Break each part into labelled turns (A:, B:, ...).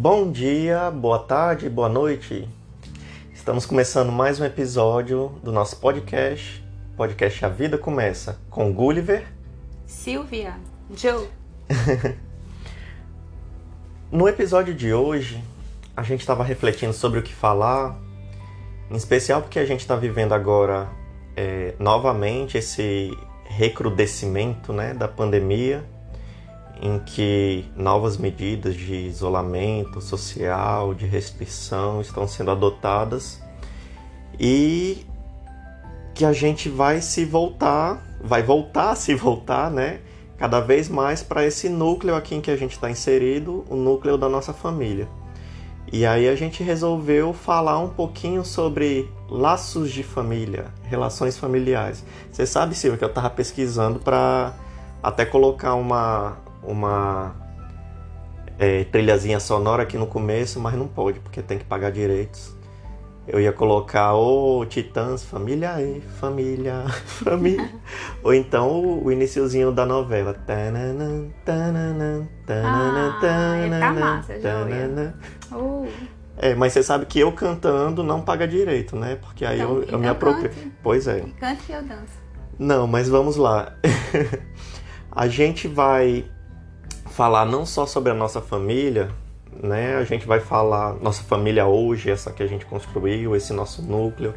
A: Bom dia, boa tarde, boa noite. Estamos começando mais um episódio do nosso podcast, podcast A Vida Começa, com Gulliver,
B: Silvia, Joe.
A: no episódio de hoje, a gente estava refletindo sobre o que falar, em especial porque a gente está vivendo agora é, novamente esse recrudescimento né, da pandemia em que novas medidas de isolamento social, de restrição estão sendo adotadas e que a gente vai se voltar, vai voltar a se voltar, né? Cada vez mais para esse núcleo aqui em que a gente está inserido, o núcleo da nossa família. E aí a gente resolveu falar um pouquinho sobre laços de família, relações familiares. Você sabe, Silvia, que eu estava pesquisando para até colocar uma, uma é, trilhazinha sonora aqui no começo, mas não pode, porque tem que pagar direitos. Eu ia colocar o Titãs, família aí, família, família. Ou então o, o iniciozinho da novela. Tanana, tanana,
B: tanana, tanana, ah, é massa, tanana. Uh.
A: É, mas você sabe que eu cantando não paga direito, né? Porque aí então, eu, eu me aproprio. Pois é.
B: Cante que eu danço.
A: Não, mas vamos lá. a gente vai falar não só sobre a nossa família, né? A gente vai falar nossa família hoje, essa que a gente construiu, esse nosso núcleo,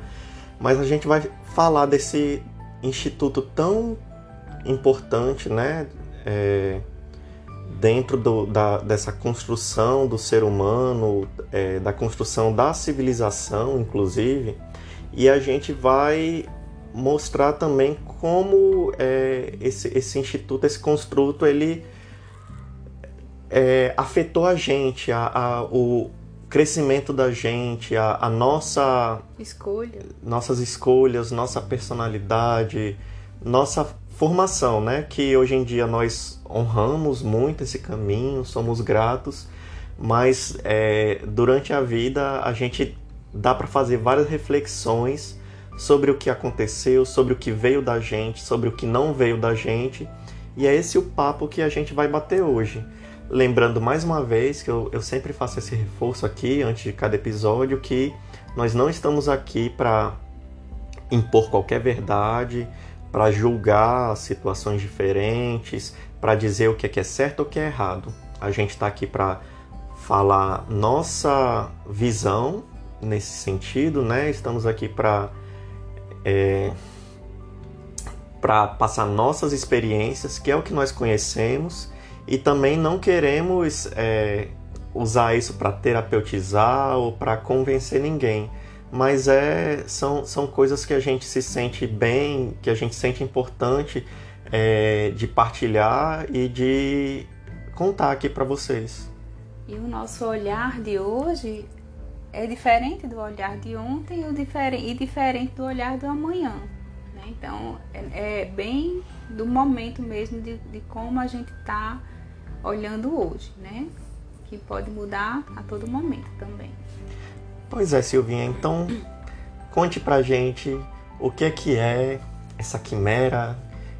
A: mas a gente vai falar desse instituto tão importante, né? É, dentro do, da, dessa construção do ser humano, é, da construção da civilização, inclusive, e a gente vai mostrar também como é, esse, esse instituto, esse construto, ele é, afetou a gente, a, a, o crescimento da gente, a, a nossa
B: escolha,
A: nossas escolhas, nossa personalidade, nossa formação, né? Que hoje em dia nós honramos muito esse caminho, somos gratos, mas é, durante a vida a gente dá para fazer várias reflexões sobre o que aconteceu, sobre o que veio da gente, sobre o que não veio da gente, e é esse o papo que a gente vai bater hoje. Lembrando mais uma vez que eu, eu sempre faço esse reforço aqui antes de cada episódio que nós não estamos aqui para impor qualquer verdade, para julgar situações diferentes, para dizer o que é, que é certo ou o que é errado. A gente está aqui para falar nossa visão nesse sentido, né? Estamos aqui para é, para passar nossas experiências, que é o que nós conhecemos e também não queremos é, usar isso para terapeutizar ou para convencer ninguém. Mas é, são, são coisas que a gente se sente bem, que a gente sente importante é, de partilhar e de contar aqui para vocês.
B: E o nosso olhar de hoje é diferente do olhar de ontem e diferente do olhar do amanhã. Né? Então é, é, bem do momento mesmo de, de como a gente está olhando hoje, né? Que pode mudar a todo momento também.
A: Pois é, Silvinha, então conte pra gente o que é que é essa quimera,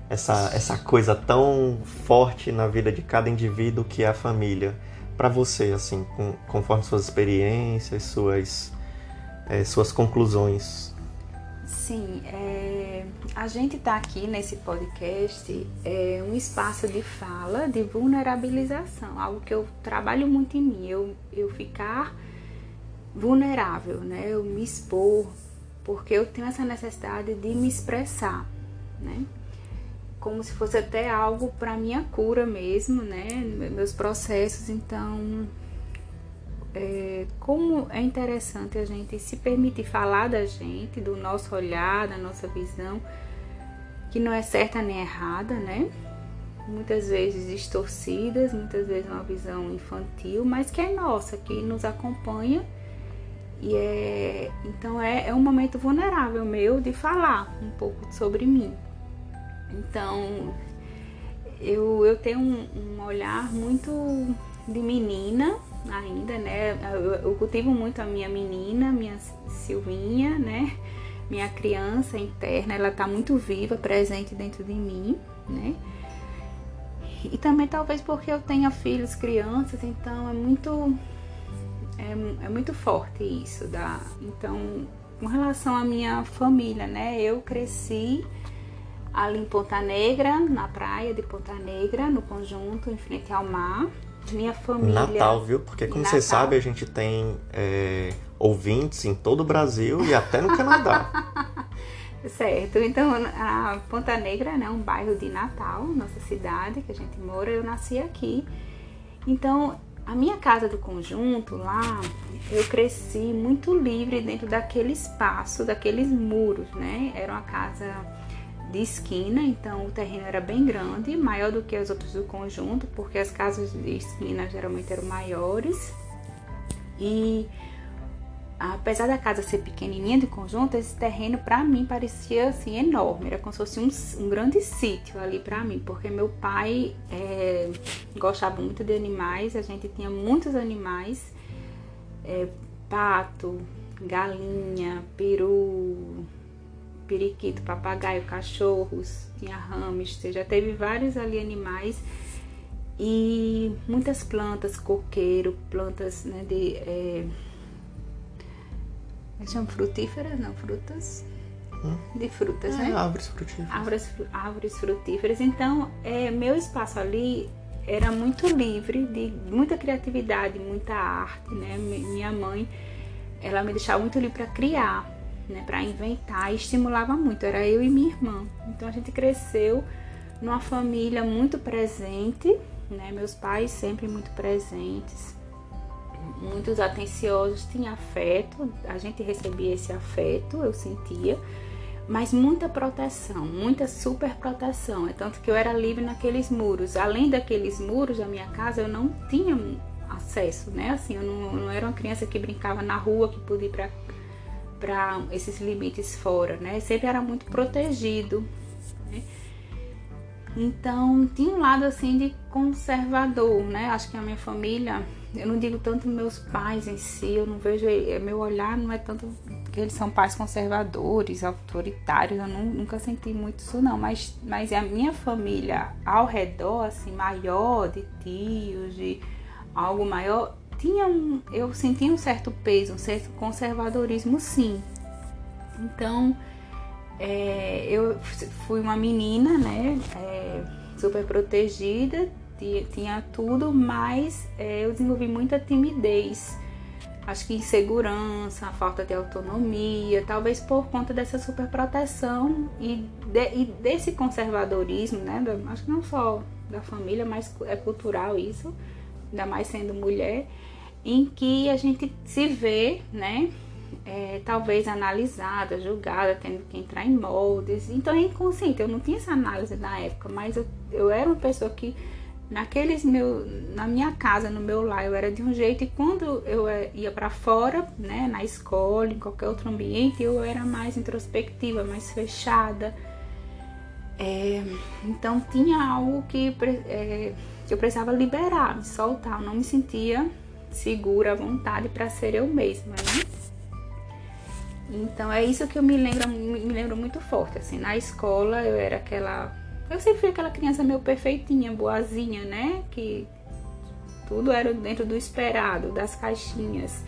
A: essa, essa coisa tão forte na vida de cada indivíduo que é a família. Para você, assim, com, conforme suas experiências, suas, é, suas conclusões.
B: Sim, é, a gente está aqui nesse podcast é um espaço de fala, de vulnerabilização, algo que eu trabalho muito em mim, eu, eu ficar vulnerável, né? Eu me expor, porque eu tenho essa necessidade de me expressar, né? Como se fosse até algo para minha cura mesmo, né? Meus processos, então é, como é interessante a gente se permitir falar da gente, do nosso olhar, da nossa visão, que não é certa nem errada, né? Muitas vezes distorcidas, muitas vezes uma visão infantil, mas que é nossa, que nos acompanha. E é, então é, é um momento vulnerável meu de falar um pouco sobre mim. Então eu, eu tenho um, um olhar muito de menina, ainda, né? Eu, cultivo muito a minha menina, minha Silvinha, né? Minha criança interna, ela tá muito viva, presente dentro de mim, né? E também talvez porque eu tenha filhos, crianças, então é muito é, é muito forte isso. Da, então, com relação à minha família, né? Eu cresci ali em Ponta Negra, na praia de Ponta Negra, no conjunto, em frente ao mar. Minha família.
A: Natal, viu? Porque, como você sabe, a gente tem é, ouvintes em todo o Brasil e até no Canadá.
B: certo. Então, a Ponta Negra né, é um bairro de Natal, nossa cidade, que a gente mora. Eu nasci aqui. Então, a minha casa do conjunto lá, eu cresci muito livre dentro daquele espaço, daqueles muros, né? Era uma casa de esquina, então o terreno era bem grande, maior do que as outras do conjunto, porque as casas de esquina geralmente eram maiores. E apesar da casa ser pequenininha de conjunto, esse terreno para mim parecia assim enorme, era como se fosse um, um grande sítio ali para mim, porque meu pai é, gostava muito de animais, a gente tinha muitos animais, é, pato, galinha, peru, periquito, papagaio, cachorros, tinha hamster, já teve vários ali animais e muitas plantas, coqueiro, plantas né, de. É, são frutíferas, não, frutas? Hum? De frutas, é, né?
A: Árvores frutíferas.
B: Árvores, árvores frutíferas. Então, é, meu espaço ali era muito livre, de muita criatividade, muita arte, né? Minha mãe, ela me deixava muito livre para criar né, para inventar e estimulava muito. Era eu e minha irmã. Então a gente cresceu numa família muito presente, né? Meus pais sempre muito presentes, muitos atenciosos, tinha afeto, a gente recebia esse afeto, eu sentia, mas muita proteção, muita super proteção. É tanto que eu era livre naqueles muros. Além daqueles muros da minha casa, eu não tinha acesso, né? Assim, eu não, não era uma criança que brincava na rua, que podia ir para para esses limites fora, né? Sempre era muito protegido. Né? Então tinha um lado assim de conservador, né? Acho que a minha família, eu não digo tanto meus pais em si, eu não vejo é, meu olhar não é tanto que eles são pais conservadores, autoritários, eu não, nunca senti muito isso não, mas mas a minha família ao redor assim maior de tios, de algo maior, tinha um, eu sentia um certo peso, um certo conservadorismo, sim. Então, é, eu fui uma menina, né, é, super protegida, tinha, tinha tudo, mas é, eu desenvolvi muita timidez. Acho que insegurança, falta de autonomia, talvez por conta dessa superproteção e, de, e desse conservadorismo, né? acho que não só da família, mas é cultural isso, ainda mais sendo mulher em que a gente se vê, né? É, talvez analisada, julgada, tendo que entrar em moldes. Então é inconsciente, eu não tinha essa análise na época, mas eu, eu era uma pessoa que naqueles meu na minha casa, no meu lar, eu era de um jeito e quando eu é, ia para fora, né, na escola, em qualquer outro ambiente, eu era mais introspectiva, mais fechada. É, então tinha algo que, é, que eu precisava liberar, me soltar, eu não me sentia segura à vontade para ser eu mesma, né? Então é isso que eu me lembro, me lembro muito forte. Assim, na escola eu era aquela. Eu sempre fui aquela criança meio perfeitinha, boazinha, né? Que tudo era dentro do esperado, das caixinhas,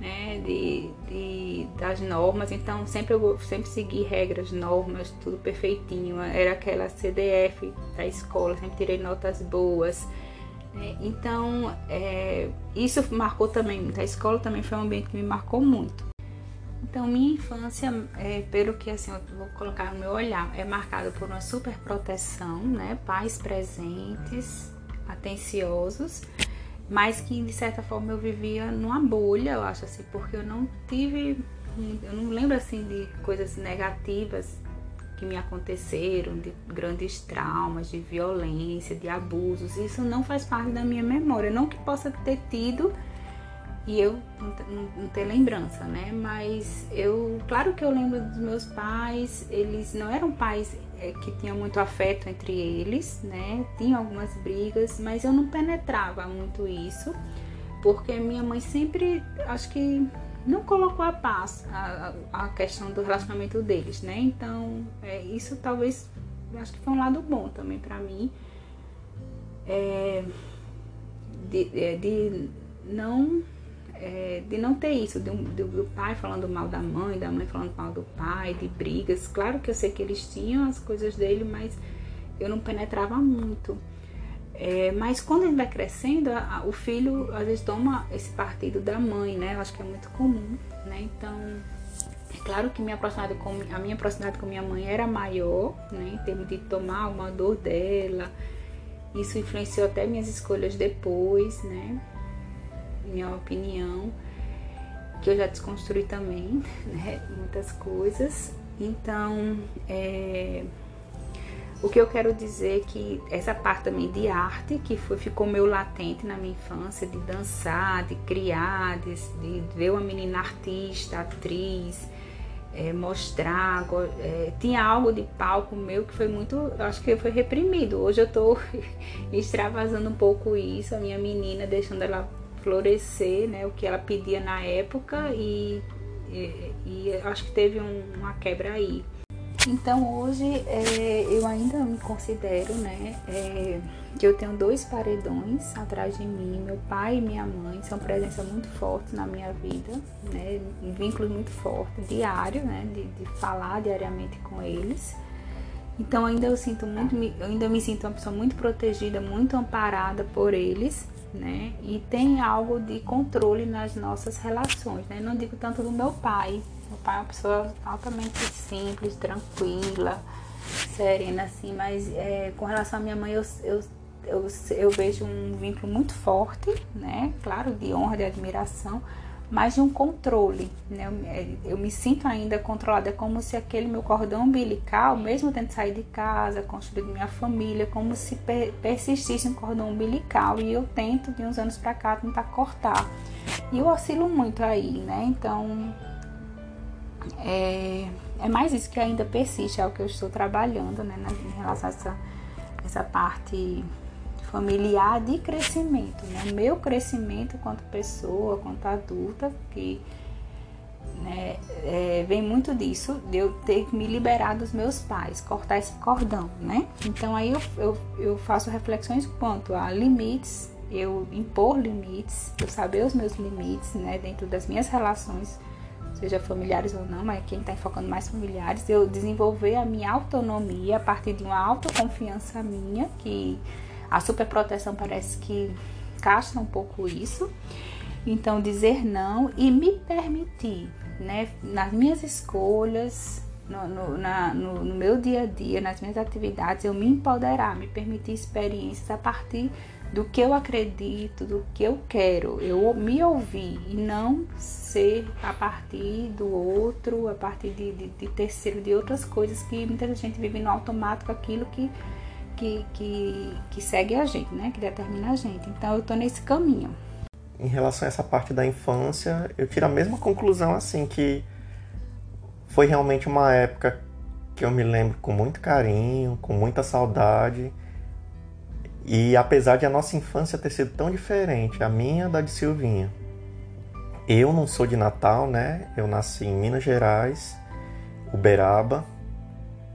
B: né? De, de, das normas. Então sempre eu sempre segui regras, normas, tudo perfeitinho. Era aquela CDF da escola, sempre tirei notas boas. É, então, é, isso marcou também muito. A escola também foi um ambiente que me marcou muito. Então, minha infância, é, pelo que assim, eu vou colocar no meu olhar, é marcada por uma super proteção, né? Pais presentes, atenciosos, mas que de certa forma eu vivia numa bolha, eu acho assim, porque eu não tive, eu não lembro assim de coisas negativas que me aconteceram, de grandes traumas, de violência, de abusos. Isso não faz parte da minha memória. Não que possa ter tido e eu não ter lembrança, né? Mas eu, claro que eu lembro dos meus pais, eles não eram pais é, que tinham muito afeto entre eles, né? Tinham algumas brigas, mas eu não penetrava muito isso, porque minha mãe sempre, acho que não colocou a paz a, a questão do relacionamento deles, né? Então, é, isso talvez, acho que foi um lado bom também para mim, é, de, é, de, não é, de não ter isso, do, do, do, pai falando mal da mãe, da mãe falando mal do pai, de brigas. Claro que eu sei que eles tinham as coisas dele, mas eu não penetrava muito. É, mas quando ele vai crescendo, a, a, o filho às vezes toma esse partido da mãe, né? Eu acho que é muito comum, né? Então, é claro que minha proximidade com, a minha proximidade com minha mãe era maior, né? Em termos de tomar uma dor dela. Isso influenciou até minhas escolhas depois, né? Minha opinião, que eu já desconstruí também, né? Muitas coisas. Então, é, o que eu quero dizer é que essa parte também de arte, que foi, ficou meio latente na minha infância, de dançar, de criar, de, de ver uma menina artista, atriz, é, mostrar. É, tinha algo de palco meu que foi muito, acho que foi reprimido. Hoje eu estou extravasando um pouco isso, a minha menina, deixando ela florescer, né, o que ela pedia na época e, e, e acho que teve um, uma quebra aí. Então hoje é, eu ainda me considero, né, é, que eu tenho dois paredões atrás de mim, meu pai e minha mãe são presença muito forte na minha vida, né, vínculos muito fortes, diário, né, de, de falar diariamente com eles. Então ainda eu sinto muito, eu ainda me sinto uma pessoa muito protegida, muito amparada por eles, né? E tem algo de controle nas nossas relações, né? Não digo tanto do meu pai, pai é uma pessoa altamente simples, tranquila, serena, assim, mas é, com relação à minha mãe, eu, eu, eu, eu, vejo um vínculo muito forte, né? Claro, de honra, de admiração, mas de um controle, né? Eu, é, eu me sinto ainda controlada, é como se aquele meu cordão umbilical, mesmo tendo saído de casa, construído minha família, como se per, persistisse um cordão umbilical e eu tento, de uns anos para cá, tentar cortar. E eu oscilo muito aí, né? Então, é, é mais isso que ainda persiste, é o que eu estou trabalhando né, em relação a essa, essa parte familiar de crescimento, né? Meu crescimento quanto pessoa, quanto adulta, que né, é, vem muito disso, de eu ter que me liberar dos meus pais, cortar esse cordão, né? Então aí eu, eu, eu faço reflexões quanto a limites, eu impor limites, eu saber os meus limites, né, dentro das minhas relações seja familiares ou não, mas quem está focando mais familiares, eu desenvolver a minha autonomia a partir de uma autoconfiança minha, que a superproteção parece que castra um pouco isso. Então, dizer não e me permitir, né, nas minhas escolhas, no, no, na, no, no meu dia a dia, nas minhas atividades, eu me empoderar, me permitir experiências a partir do que eu acredito, do que eu quero, eu me ouvir e não ser a partir do outro, a partir de, de, de terceiro, de outras coisas que muita gente vive no automático, aquilo que, que, que, que segue a gente, né? Que determina a gente. Então eu tô nesse caminho.
A: Em relação a essa parte da infância, eu tiro a mesma conclusão assim que foi realmente uma época que eu me lembro com muito carinho, com muita saudade e apesar de a nossa infância ter sido tão diferente, a minha da de Silvinha. Eu não sou de Natal, né? Eu nasci em Minas Gerais, Uberaba,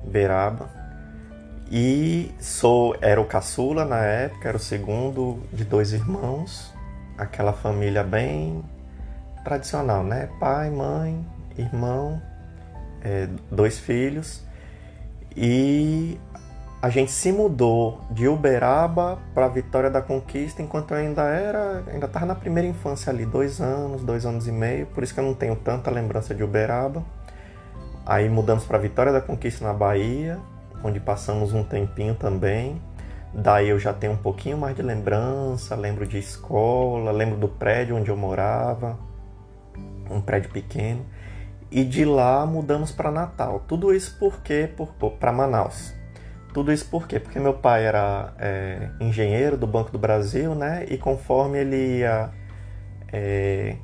A: Uberaba. E sou era o caçula na época, era o segundo de dois irmãos, aquela família bem tradicional, né? Pai, mãe, irmão, é, dois filhos. E a gente se mudou de Uberaba para Vitória da Conquista enquanto eu ainda era, ainda estava na primeira infância ali, dois anos, dois anos e meio, por isso que eu não tenho tanta lembrança de Uberaba. Aí mudamos para Vitória da Conquista na Bahia, onde passamos um tempinho também. Daí eu já tenho um pouquinho mais de lembrança, lembro de escola, lembro do prédio onde eu morava, um prédio pequeno. E de lá mudamos para Natal. Tudo isso porque por, para Manaus tudo isso por quê? Porque meu pai era é, engenheiro do Banco do Brasil, né? E conforme ele ia é,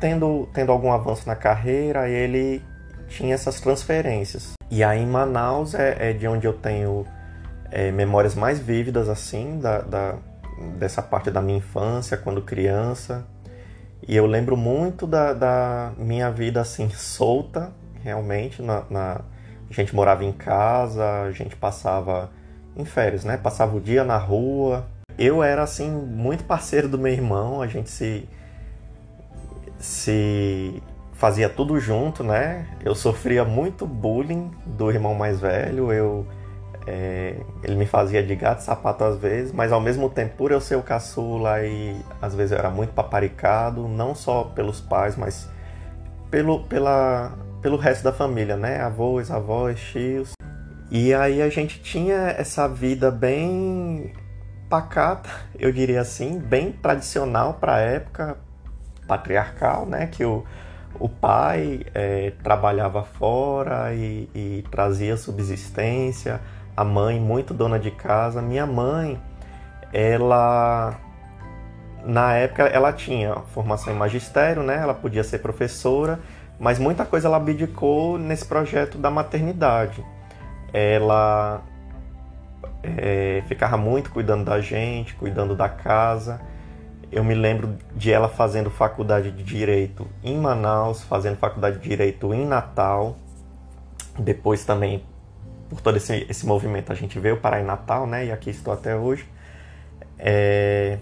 A: tendo, tendo algum avanço na carreira, ele tinha essas transferências. E aí em Manaus é, é de onde eu tenho é, memórias mais vívidas, assim, da, da, dessa parte da minha infância, quando criança. E eu lembro muito da, da minha vida, assim, solta, realmente, na, na a gente morava em casa, a gente passava em férias, né? Passava o dia na rua. Eu era assim muito parceiro do meu irmão, a gente se se fazia tudo junto, né? Eu sofria muito bullying do irmão mais velho, eu é, ele me fazia de gato sapato às vezes, mas ao mesmo tempo, por eu ser o caçula e às vezes eu era muito paparicado, não só pelos pais, mas pelo, pela, pelo resto da família, né? Avós, avós, tios. E aí a gente tinha essa vida bem pacata, eu diria assim, bem tradicional para a época patriarcal, né? Que o, o pai é, trabalhava fora e, e trazia subsistência, a mãe muito dona de casa. Minha mãe, ela na época ela tinha formação em magistério, né? Ela podia ser professora, mas muita coisa ela abdicou nesse projeto da maternidade. Ela é, ficava muito cuidando da gente, cuidando da casa. Eu me lembro de ela fazendo faculdade de direito em Manaus, fazendo faculdade de direito em Natal. Depois também, por todo esse, esse movimento, a gente veio parar em Natal, né? E aqui estou até hoje. É...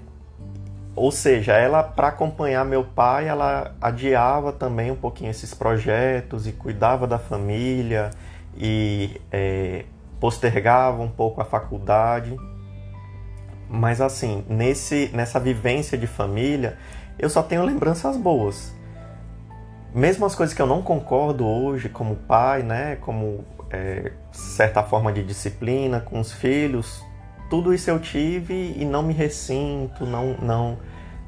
A: Ou seja, ela, para acompanhar meu pai, ela adiava também um pouquinho esses projetos e cuidava da família e é, postergava um pouco a faculdade. Mas assim, nesse, nessa vivência de família, eu só tenho lembranças boas. Mesmo as coisas que eu não concordo hoje, como pai, né, como é, certa forma de disciplina com os filhos, tudo isso eu tive e não me ressinto, não, não,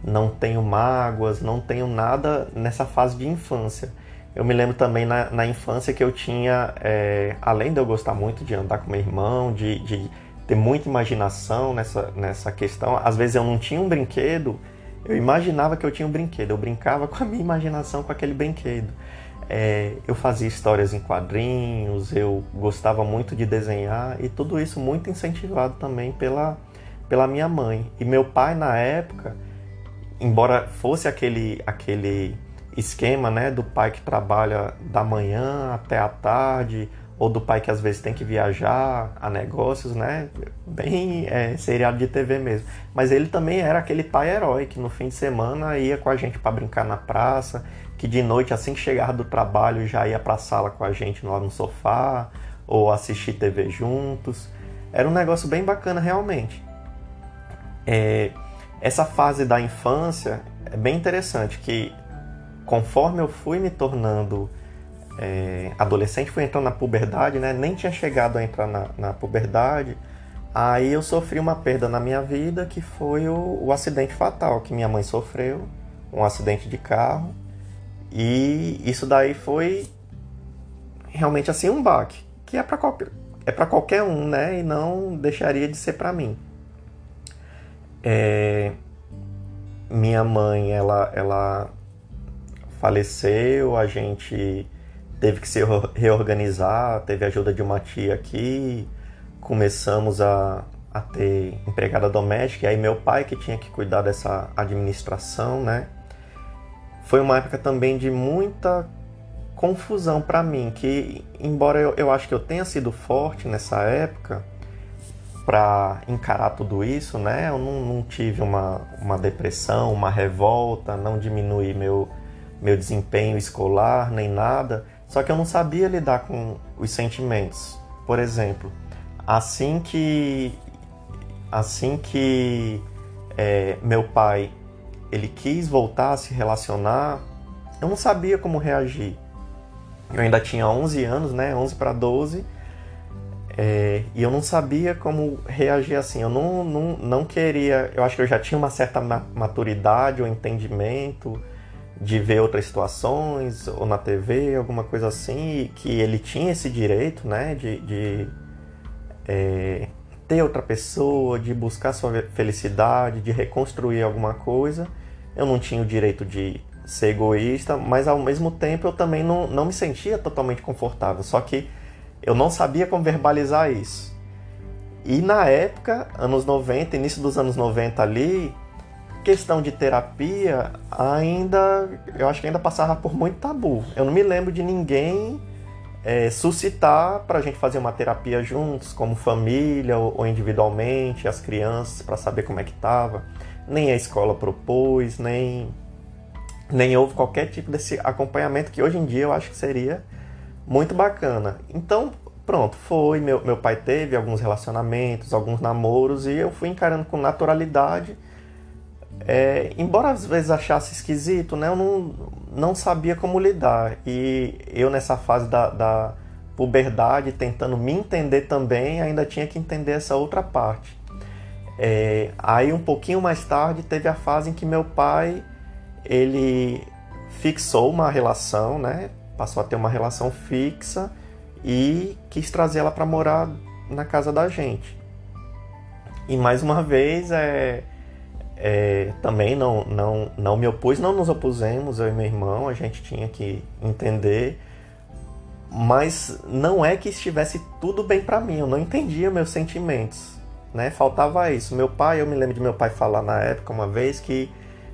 A: não tenho mágoas, não tenho nada nessa fase de infância. Eu me lembro também na, na infância que eu tinha, é, além de eu gostar muito de andar com meu irmão, de, de ter muita imaginação nessa, nessa questão. Às vezes eu não tinha um brinquedo, eu imaginava que eu tinha um brinquedo, eu brincava com a minha imaginação com aquele brinquedo. É, eu fazia histórias em quadrinhos, eu gostava muito de desenhar e tudo isso muito incentivado também pela, pela minha mãe. E meu pai, na época, embora fosse aquele, aquele esquema né, do pai que trabalha da manhã até a tarde, ou do pai que às vezes tem que viajar a negócios, né? Bem é, seriado de TV mesmo. Mas ele também era aquele pai herói que no fim de semana ia com a gente para brincar na praça, que de noite, assim que chegava do trabalho, já ia para a sala com a gente lá no sofá, ou assistir TV juntos. Era um negócio bem bacana realmente. É, essa fase da infância é bem interessante, que conforme eu fui me tornando é, adolescente, fui entrando na puberdade, né? Nem tinha chegado a entrar na, na puberdade. Aí eu sofri uma perda na minha vida que foi o, o, acidente fatal que minha mãe sofreu, um acidente de carro. E isso daí foi realmente assim um baque, que é para qualquer, é para qualquer um, né? E não deixaria de ser para mim. É, minha mãe, ela, ela faleceu, a gente teve que se reorganizar, teve ajuda de uma tia aqui, começamos a, a ter empregada doméstica, e aí meu pai que tinha que cuidar dessa administração, né? Foi uma época também de muita confusão para mim, que embora eu, eu acho que eu tenha sido forte nessa época para encarar tudo isso, né? Eu não, não tive uma, uma depressão, uma revolta, não diminui meu, meu desempenho escolar, nem nada só que eu não sabia lidar com os sentimentos. Por exemplo, assim que assim que é, meu pai ele quis voltar a se relacionar, eu não sabia como reagir. Eu ainda tinha 11 anos, né? 11 para 12. É, e eu não sabia como reagir assim. Eu não, não, não queria. Eu acho que eu já tinha uma certa maturidade ou entendimento de ver outras situações ou na TV, alguma coisa assim, que ele tinha esse direito, né, de, de é, ter outra pessoa, de buscar sua felicidade, de reconstruir alguma coisa. Eu não tinha o direito de ser egoísta, mas ao mesmo tempo eu também não, não me sentia totalmente confortável, só que eu não sabia como verbalizar isso. E na época, anos 90, início dos anos 90 ali, questão de terapia, ainda eu acho que ainda passava por muito tabu. Eu não me lembro de ninguém é, suscitar para a gente fazer uma terapia juntos, como família ou, ou individualmente, as crianças, para saber como é que estava. Nem a escola propôs, nem nem houve qualquer tipo desse acompanhamento que hoje em dia eu acho que seria muito bacana. Então, pronto, foi. Meu, meu pai teve alguns relacionamentos, alguns namoros, e eu fui encarando com naturalidade. É, embora às vezes achasse esquisito, né, eu não, não sabia como lidar. E eu, nessa fase da, da puberdade, tentando me entender também, ainda tinha que entender essa outra parte. É, aí, um pouquinho mais tarde, teve a fase em que meu pai ele fixou uma relação, né? Passou a ter uma relação fixa e quis trazer ela para morar na casa da gente. E mais uma vez, é, é, também não, não, não me opus, não nos opusemos, eu e meu irmão, a gente tinha que entender. Mas não é que estivesse tudo bem para mim, eu não entendia meus sentimentos, né? Faltava isso. Meu pai, eu me lembro de meu pai falar na época uma vez que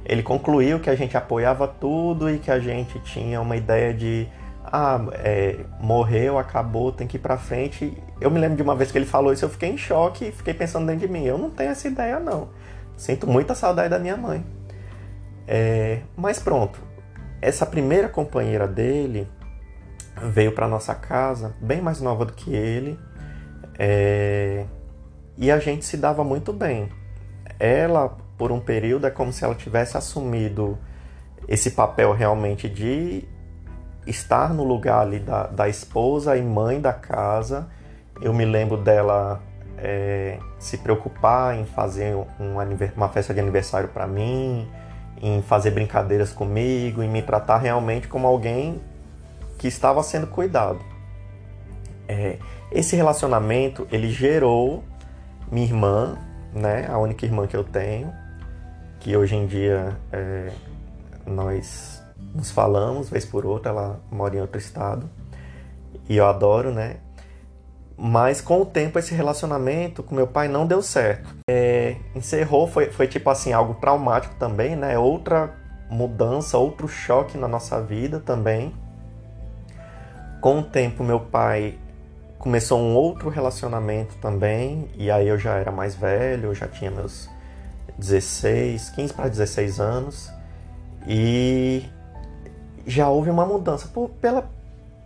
A: ele concluiu que a gente apoiava tudo e que a gente tinha uma ideia de ah, é, morreu, acabou, tem que ir pra frente. Eu me lembro de uma vez que ele falou isso, eu fiquei em choque e fiquei pensando dentro de mim, eu não tenho essa ideia não. Sinto muita saudade da minha mãe. É, mas pronto, essa primeira companheira dele veio para nossa casa, bem mais nova do que ele, é, e a gente se dava muito bem. Ela por um período é como se ela tivesse assumido esse papel realmente de estar no lugar ali da, da esposa e mãe da casa. Eu me lembro dela é, se preocupar em fazer um, uma festa de aniversário para mim, em fazer brincadeiras comigo, em me tratar realmente como alguém que estava sendo cuidado. É, esse relacionamento ele gerou minha irmã, né, a única irmã que eu tenho, que hoje em dia é, nós nos falamos vez por outra, ela mora em outro estado e eu adoro, né? Mas com o tempo esse relacionamento com meu pai não deu certo. É, encerrou, foi, foi tipo assim, algo traumático também, né? Outra mudança, outro choque na nossa vida também. Com o tempo meu pai começou um outro relacionamento também, e aí eu já era mais velho, eu já tinha meus 16, 15 para 16 anos e já houve uma mudança por, pela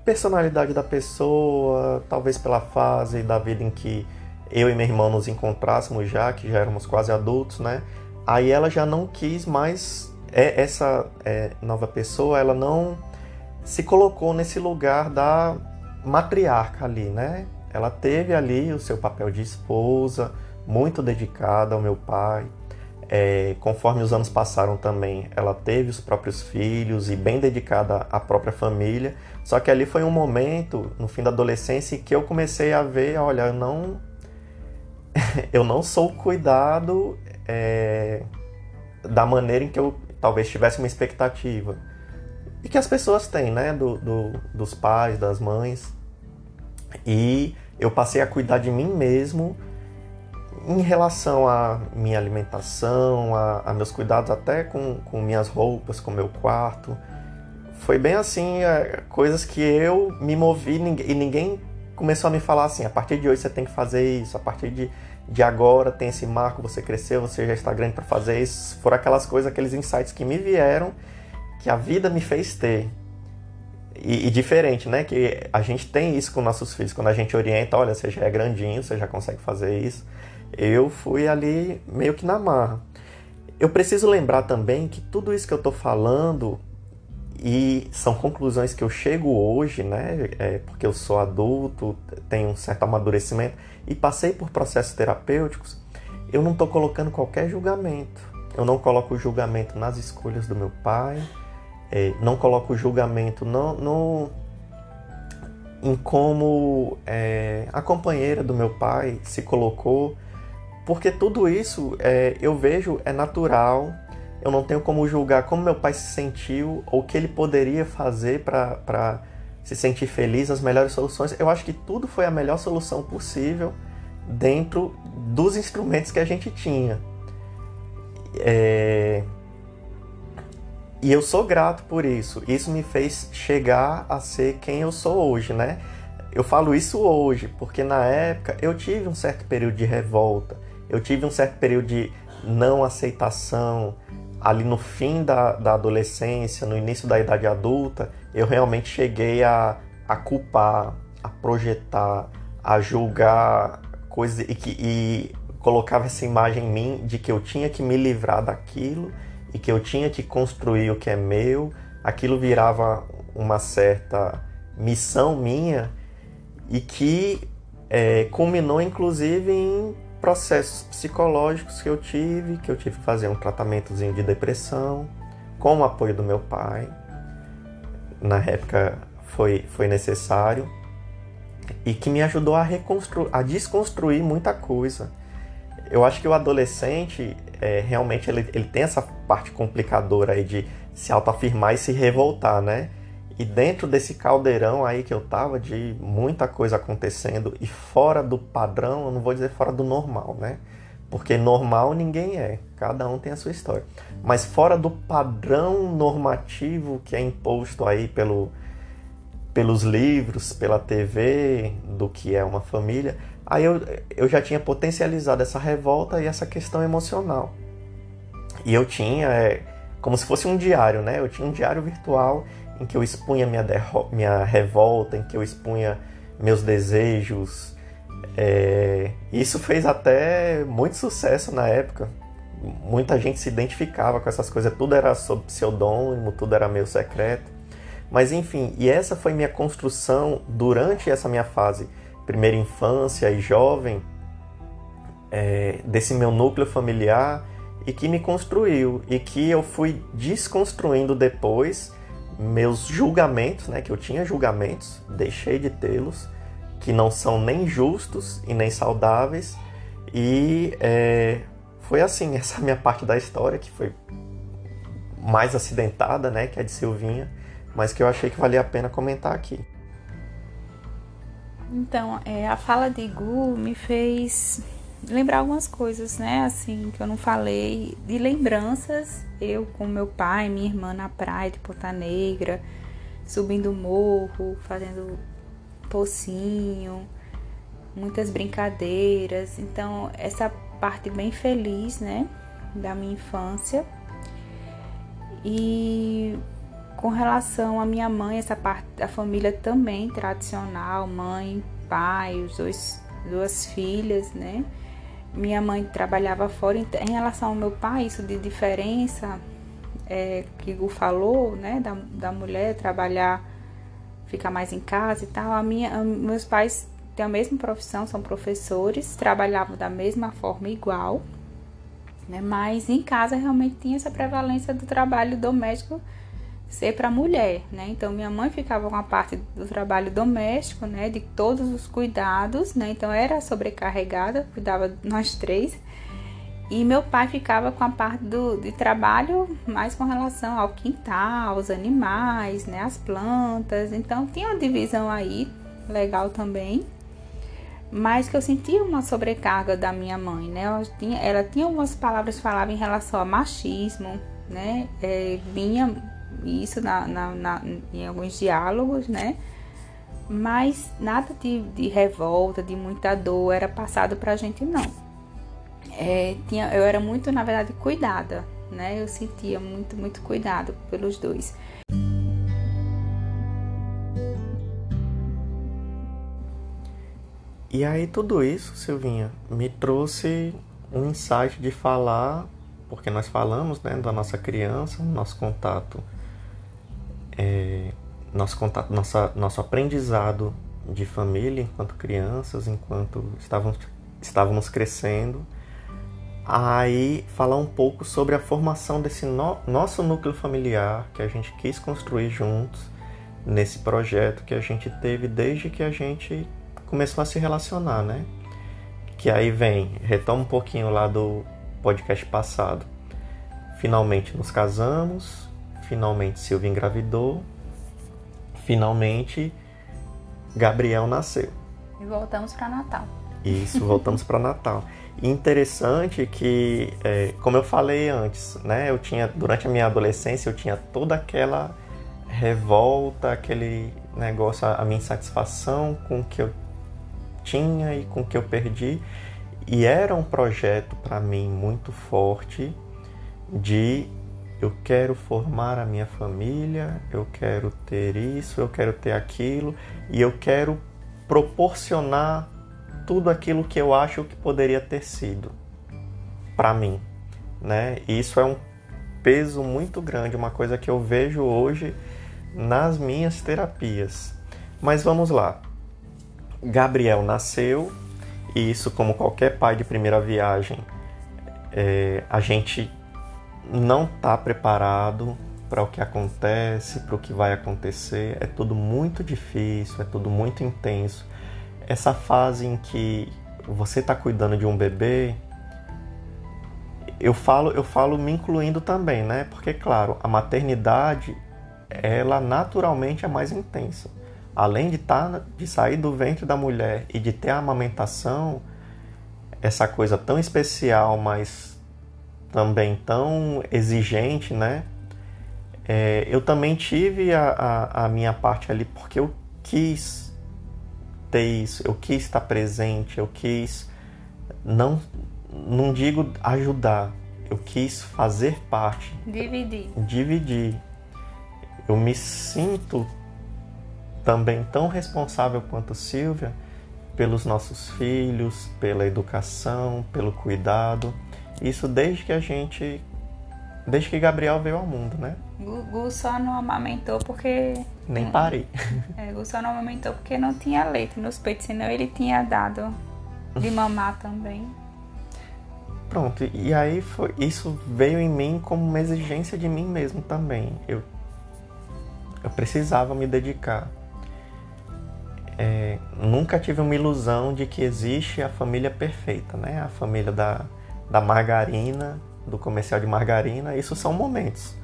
A: personalidade da pessoa, talvez pela fase da vida em que eu e meu irmão nos encontrássemos já, que já éramos quase adultos, né? Aí ela já não quis mais é, essa é, nova pessoa, ela não se colocou nesse lugar da matriarca ali, né? Ela teve ali o seu papel de esposa, muito dedicada ao meu pai, é, conforme os anos passaram também, ela teve os próprios filhos e bem dedicada à própria família. Só que ali foi um momento, no fim da adolescência, que eu comecei a ver, olha, eu não, eu não sou cuidado é, da maneira em que eu talvez tivesse uma expectativa. E que as pessoas têm, né? Do, do, dos pais, das mães. E eu passei a cuidar de mim mesmo em relação à minha alimentação, a, a, meus cuidados até com, com minhas roupas, com meu quarto, foi bem assim, é, coisas que eu me movi e ninguém começou a me falar assim, a partir de hoje você tem que fazer isso, a partir de, de agora tem esse marco, você cresceu, você já está grande para fazer isso. Foram aquelas coisas, aqueles insights que me vieram, que a vida me fez ter. E, e, diferente, né? Que a gente tem isso com nossos filhos. Quando a gente orienta, olha, você já é grandinho, você já consegue fazer isso eu fui ali meio que na marra. Eu preciso lembrar também que tudo isso que eu estou falando e são conclusões que eu chego hoje, né? É porque eu sou adulto, tenho um certo amadurecimento e passei por processos terapêuticos. Eu não estou colocando qualquer julgamento. Eu não coloco julgamento nas escolhas do meu pai, é, não coloco julgamento no, no em como é, a companheira do meu pai se colocou porque tudo isso é, eu vejo é natural, eu não tenho como julgar como meu pai se sentiu ou o que ele poderia fazer para se sentir feliz, as melhores soluções. Eu acho que tudo foi a melhor solução possível dentro dos instrumentos que a gente tinha. É... E eu sou grato por isso. Isso me fez chegar a ser quem eu sou hoje, né? Eu falo isso hoje porque na época eu tive um certo período de revolta eu tive um certo período de não aceitação ali no fim da, da adolescência, no início da idade adulta, eu realmente cheguei a, a culpar, a projetar, a julgar coisas e, que, e colocava essa imagem em mim de que eu tinha que me livrar daquilo e que eu tinha que construir o que é meu. Aquilo virava uma certa missão minha e que é, culminou inclusive em processos psicológicos que eu tive, que eu tive que fazer um tratamentozinho de depressão, com o apoio do meu pai. Na época foi, foi necessário e que me ajudou a reconstruir, a desconstruir muita coisa. Eu acho que o adolescente é, realmente ele, ele tem essa parte complicadora aí de se autoafirmar e se revoltar, né? E dentro desse caldeirão aí que eu tava, de muita coisa acontecendo e fora do padrão, eu não vou dizer fora do normal, né? Porque normal ninguém é, cada um tem a sua história. Mas fora do padrão normativo que é imposto aí pelo, pelos livros, pela TV, do que é uma família, aí eu, eu já tinha potencializado essa revolta e essa questão emocional. E eu tinha, é, como se fosse um diário, né? Eu tinha um diário virtual em que eu expunha minha, minha revolta, em que eu expunha meus desejos. É, isso fez até muito sucesso na época. Muita gente se identificava com essas coisas, tudo era sob pseudônimo, tudo era meio secreto. Mas enfim, e essa foi minha construção durante essa minha fase, primeira infância e jovem, é, desse meu núcleo familiar e que me construiu e que eu fui desconstruindo depois meus julgamentos, né, que eu tinha julgamentos, deixei de tê-los, que não são nem justos e nem saudáveis. E é, foi assim, essa minha parte da história, que foi mais acidentada, né, que é de Silvinha, mas que eu achei que valia a pena comentar aqui.
B: Então, é, a fala de Gu me fez lembrar algumas coisas, né? Assim, que eu não falei, de lembranças, eu com meu pai, minha irmã na praia de Ponta Negra, subindo o morro, fazendo pocinho, muitas brincadeiras. Então, essa parte bem feliz, né, da minha infância. E com relação à minha mãe, essa parte da família também tradicional, mãe, pai, os dois duas filhas, né? minha mãe trabalhava fora. Em relação ao meu pai, isso de diferença é, que o falou, né, da, da mulher trabalhar, ficar mais em casa e tal. A minha, meus pais têm a mesma profissão, são professores, trabalhavam da mesma forma igual, né, mas em casa realmente tinha essa prevalência do trabalho doméstico ser para a mulher, né? Então minha mãe ficava com a parte do trabalho doméstico, né, de todos os cuidados, né? Então era sobrecarregada, cuidava nós três. E meu pai ficava com a parte do de trabalho mais com relação ao quintal, aos animais, né, as plantas. Então tinha uma divisão aí legal também. Mas que eu sentia uma sobrecarga da minha mãe, né? Ela tinha, ela tinha algumas palavras falava em relação a machismo, né? É, vinha isso na, na, na, em alguns diálogos, né? Mas nada de, de revolta, de muita dor era passado pra gente, não. É, tinha, eu era muito, na verdade, cuidada, né? Eu sentia muito, muito cuidado pelos dois.
A: E aí tudo isso, Silvinha, me trouxe um insight de falar, porque nós falamos né, da nossa criança, nosso contato é, nosso contato, nossa, nosso aprendizado de família enquanto crianças, enquanto estávamos, estávamos crescendo. Aí falar um pouco sobre a formação desse no, nosso núcleo familiar que a gente quis construir juntos nesse projeto que a gente teve desde que a gente começou a se relacionar, né? Que aí vem, retoma um pouquinho lá do podcast passado. Finalmente nos casamos, Finalmente Silvia engravidou. Finalmente Gabriel nasceu.
B: E voltamos para Natal.
A: Isso, voltamos para Natal. Interessante que, é, como eu falei antes, né, eu tinha durante a minha adolescência eu tinha toda aquela revolta, aquele negócio, a minha insatisfação com o que eu tinha e com o que eu perdi. E era um projeto para mim muito forte de eu quero formar a minha família, eu quero ter isso, eu quero ter aquilo e eu quero proporcionar tudo aquilo que eu acho que poderia ter sido para mim, né? E isso é um peso muito grande, uma coisa que eu vejo hoje nas minhas terapias. Mas vamos lá. Gabriel nasceu e isso, como qualquer pai de primeira viagem, é, a gente não está preparado para o que acontece, para o que vai acontecer. É tudo muito difícil, é tudo muito intenso. Essa fase em que você está cuidando de um bebê, eu falo, eu falo me incluindo também, né? Porque claro, a maternidade ela naturalmente é mais intensa. Além de tá, de sair do ventre da mulher e de ter a amamentação, essa coisa tão especial, mas também tão exigente, né? É, eu também tive a, a, a, minha parte ali porque eu quis ter isso, eu quis estar presente, eu quis não, não digo ajudar, eu quis fazer parte.
B: Dividir.
A: Dividir. Eu me sinto também tão responsável quanto Silvia pelos nossos filhos, pela educação, pelo cuidado. Isso desde que a gente. Desde que Gabriel veio ao mundo, né?
B: Gugu só não amamentou porque.
A: Nem parei.
B: É, Gugu só não amamentou porque não tinha leite nos peitos, senão ele tinha dado de mamar também.
A: Pronto, e aí foi, isso veio em mim como uma exigência de mim mesmo também. Eu, eu precisava me dedicar. É, nunca tive uma ilusão de que existe a família perfeita, né? A família da, da margarina, do comercial de margarina, isso são momentos,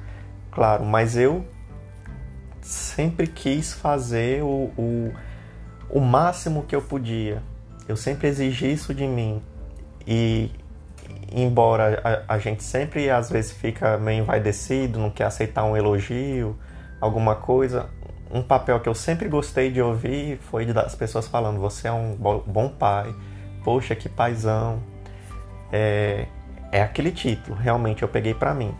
A: claro, mas eu sempre quis fazer o, o, o máximo que eu podia. Eu sempre exigi isso de mim. E embora a, a, gente sempre às vezes fica meio envaidecido, não quer aceitar um elogio, alguma coisa, um papel que eu sempre gostei de ouvir foi das pessoas falando: você é um bom pai, poxa, que paizão, é, é aquele título, realmente eu peguei para mim.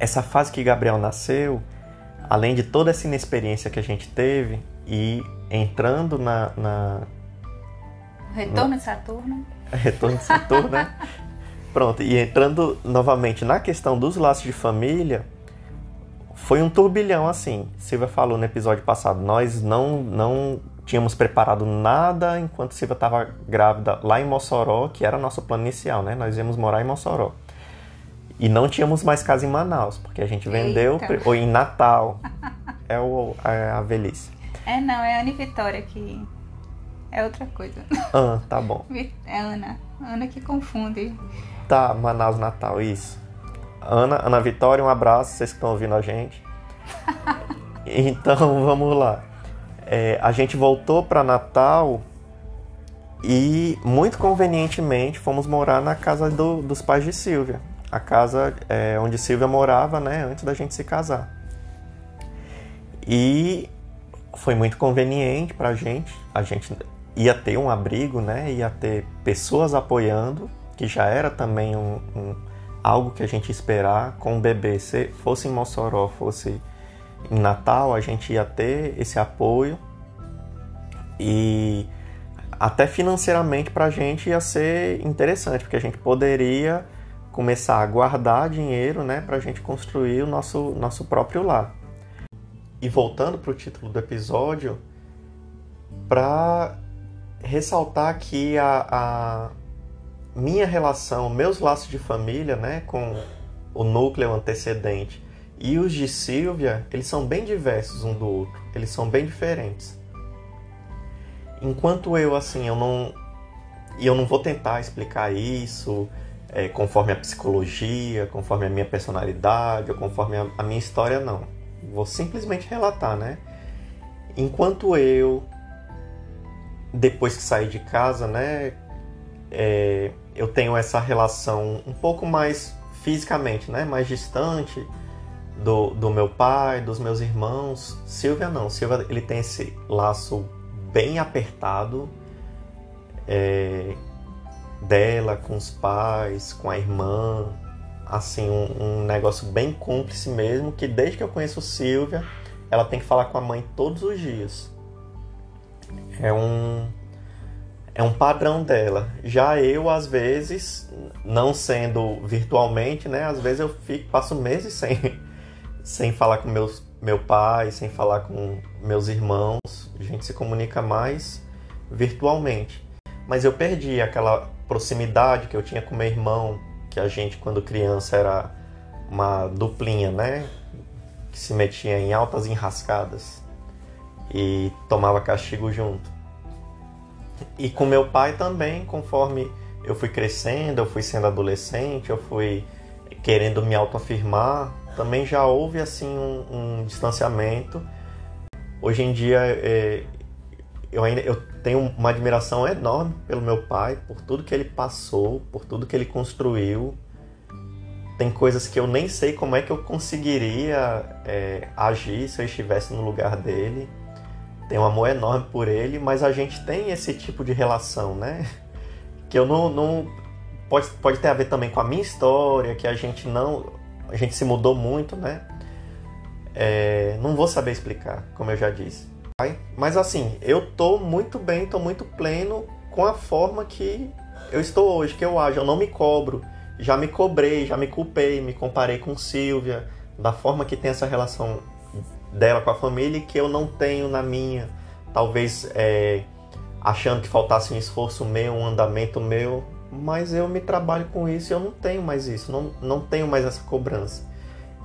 A: Essa fase que Gabriel nasceu, além de toda essa inexperiência que a gente teve e entrando na. na
B: Retorno de Saturno.
A: Retorno de Saturno, né? Pronto, e entrando novamente na questão dos laços de família, foi um turbilhão assim. Silvia falou no episódio passado, nós não não tínhamos preparado nada enquanto Silvia estava grávida lá em Mossoró, que era nosso plano inicial, né? Nós íamos morar em Mossoró. E não tínhamos mais casa em Manaus, porque a gente vendeu, Eita. ou em Natal. é, o, é a velhice.
B: É, não, é Ana e Vitória que é outra coisa.
A: Ah, tá bom.
B: É Ana. Ana que confunde.
A: Tá, Manaus, Natal, isso. Ana, Ana Vitória, um abraço, vocês que estão ouvindo a gente. então, vamos lá é, a gente voltou para Natal e muito convenientemente fomos morar na casa do, dos pais de Silvia, a casa é, onde Silvia morava, né, antes da gente se casar. E foi muito conveniente para a gente. A gente ia ter um abrigo, né, ia ter pessoas apoiando, que já era também um, um algo que a gente esperar com o bebê, se fosse em Mossoró, fosse em Natal a gente ia ter esse apoio e até financeiramente para a gente ia ser interessante, porque a gente poderia começar a guardar dinheiro né, para a gente construir o nosso, nosso próprio lar. E voltando para o título do episódio, para ressaltar aqui a, a minha relação, meus laços de família né, com o núcleo antecedente e os de Silvia, eles são bem diversos um do outro, eles são bem diferentes. Enquanto eu, assim, eu não. E eu não vou tentar explicar isso é, conforme a psicologia, conforme a minha personalidade, ou conforme a, a minha história, não. Vou simplesmente relatar, né? Enquanto eu, depois que saí de casa, né, é, eu tenho essa relação um pouco mais fisicamente, né, mais distante do, do meu pai, dos meus irmãos. Silvia não, Silvia ele tem esse laço bem apertado é, dela com os pais, com a irmã, assim um, um negócio bem cúmplice mesmo, que desde que eu conheço Silvia, ela tem que falar com a mãe todos os dias. É um é um padrão dela. Já eu às vezes, não sendo virtualmente, né, às vezes eu fico passo meses sem sem falar com meus meu pai, sem falar com meus irmãos. A gente se comunica mais virtualmente. Mas eu perdi aquela proximidade que eu tinha com meu irmão, que a gente quando criança era uma duplinha, né? Que se metia em altas enrascadas e tomava castigo junto. E com meu pai também, conforme eu fui crescendo, eu fui sendo adolescente, eu fui querendo me autoafirmar, também já houve assim um, um distanciamento. Hoje em dia é, eu ainda eu tenho uma admiração enorme pelo meu pai, por tudo que ele passou, por tudo que ele construiu. Tem coisas que eu nem sei como é que eu conseguiria é, agir se eu estivesse no lugar dele. Tenho um amor enorme por ele, mas a gente tem esse tipo de relação, né? Que eu não, não pode, pode ter a ver também com a minha história, que a gente não a gente se mudou muito, né? É, não vou saber explicar, como eu já disse. Mas assim, eu tô muito bem, tô muito pleno com a forma que eu estou hoje, que eu ajo. Eu não me cobro. Já me cobrei, já me culpei, me comparei com Silvia, da forma que tem essa relação dela com a família e que eu não tenho na minha. Talvez é, achando que faltasse um esforço meu, um andamento meu, mas eu me trabalho com isso e eu não tenho mais isso, não, não tenho mais essa cobrança.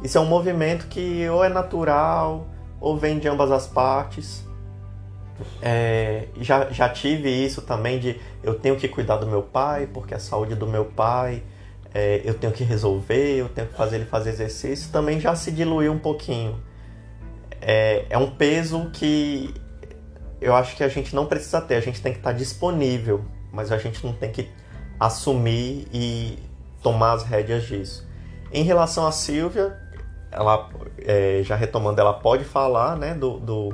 A: Isso é um movimento que ou é natural ou vem de ambas as partes. É, já, já tive isso também de eu tenho que cuidar do meu pai, porque a saúde do meu pai é, eu tenho que resolver, eu tenho que fazer ele fazer exercício, também já se diluiu um pouquinho. É, é um peso que eu acho que a gente não precisa ter, a gente tem que estar disponível, mas a gente não tem que assumir e tomar as rédeas disso. Em relação a Silvia, ela é, já retomando, ela pode falar, né, do, do,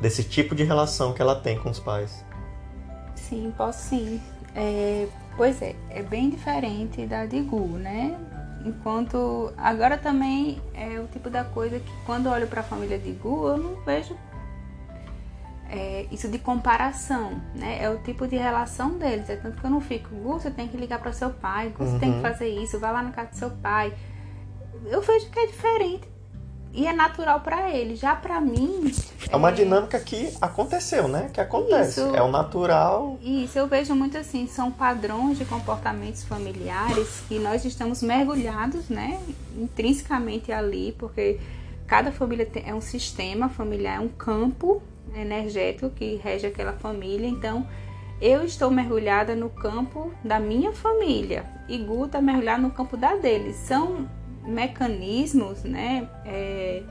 A: desse tipo de relação que ela tem com os pais.
B: Sim, posso sim. É, pois é, é bem diferente da de Gu, né? Enquanto agora também é o tipo da coisa que quando olho para a família de Gu, eu não vejo é, isso de comparação, né? É o tipo de relação deles. É tanto que eu não fico, Gu, você tem que ligar para seu pai, Gu, você uhum. tem que uhum. fazer isso, vai lá na casa do seu pai. Eu vejo que é diferente e é natural para ele. Já para mim.
A: É uma é... dinâmica que aconteceu, né? Que acontece. Isso, é o natural.
B: Isso, eu vejo muito assim, são padrões de comportamentos familiares que nós estamos mergulhados, né? Intrinsecamente ali, porque cada família é um sistema familiar, é um campo energético que rege aquela família. Então, eu estou mergulhada no campo da minha família e Gu está mergulhado no campo da dele. São mecanismos, né? É,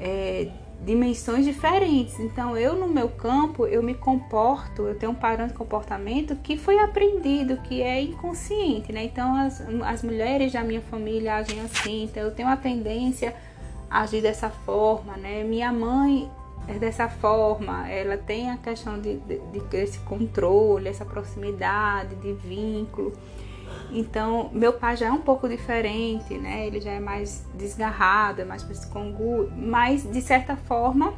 B: é, dimensões diferentes. Então, eu no meu campo, eu me comporto, eu tenho um padrão de comportamento que foi aprendido, que é inconsciente, né? Então, as, as mulheres da minha família agem assim, então eu tenho a tendência a agir dessa forma, né? Minha mãe é dessa forma, ela tem a questão de, de, de esse controle, essa proximidade, de vínculo. Então, meu pai já é um pouco diferente, né? Ele já é mais desgarrado, é mais psicongu, mas de certa forma,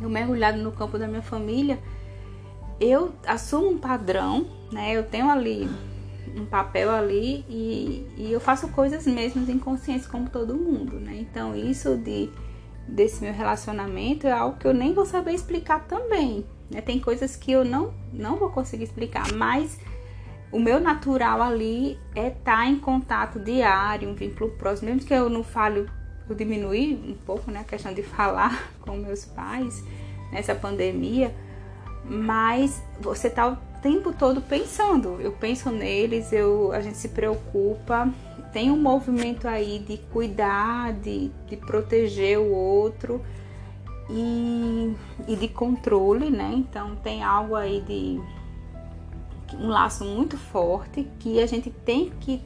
B: eu mergulhado no campo da minha família, eu assumo um padrão, né? Eu tenho ali um papel ali e, e eu faço coisas mesmo inconscientes como todo mundo, né? Então, isso de desse meu relacionamento é algo que eu nem vou saber explicar também. Né? Tem coisas que eu não, não vou conseguir explicar, mas o meu natural ali é estar tá em contato diário, um vínculo próximo, mesmo que eu não fale, eu diminui um pouco né, a questão de falar com meus pais nessa pandemia, mas você está o tempo todo pensando. Eu penso neles, eu, a gente se preocupa tem um movimento aí de cuidar, de, de proteger o outro e, e de controle, né? Então tem algo aí de um laço muito forte que a gente tem que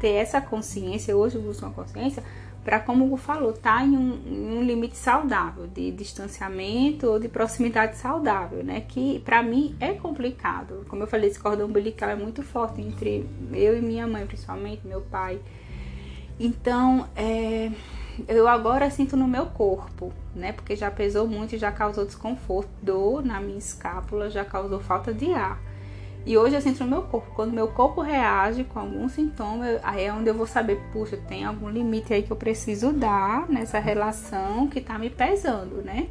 B: ter essa consciência, hoje eu uso uma consciência, para como o falou, tá em um, um, limite saudável de distanciamento ou de proximidade saudável, né? Que para mim é complicado. Como eu falei, esse cordão umbilical é muito forte entre eu e minha mãe, principalmente meu pai. Então, é, eu agora sinto no meu corpo, né? Porque já pesou muito e já causou desconforto, dor na minha escápula, já causou falta de ar. E hoje eu sinto no meu corpo. Quando meu corpo reage com algum sintoma, aí é onde eu vou saber, puxa, tem algum limite aí que eu preciso dar nessa relação que tá me pesando, né?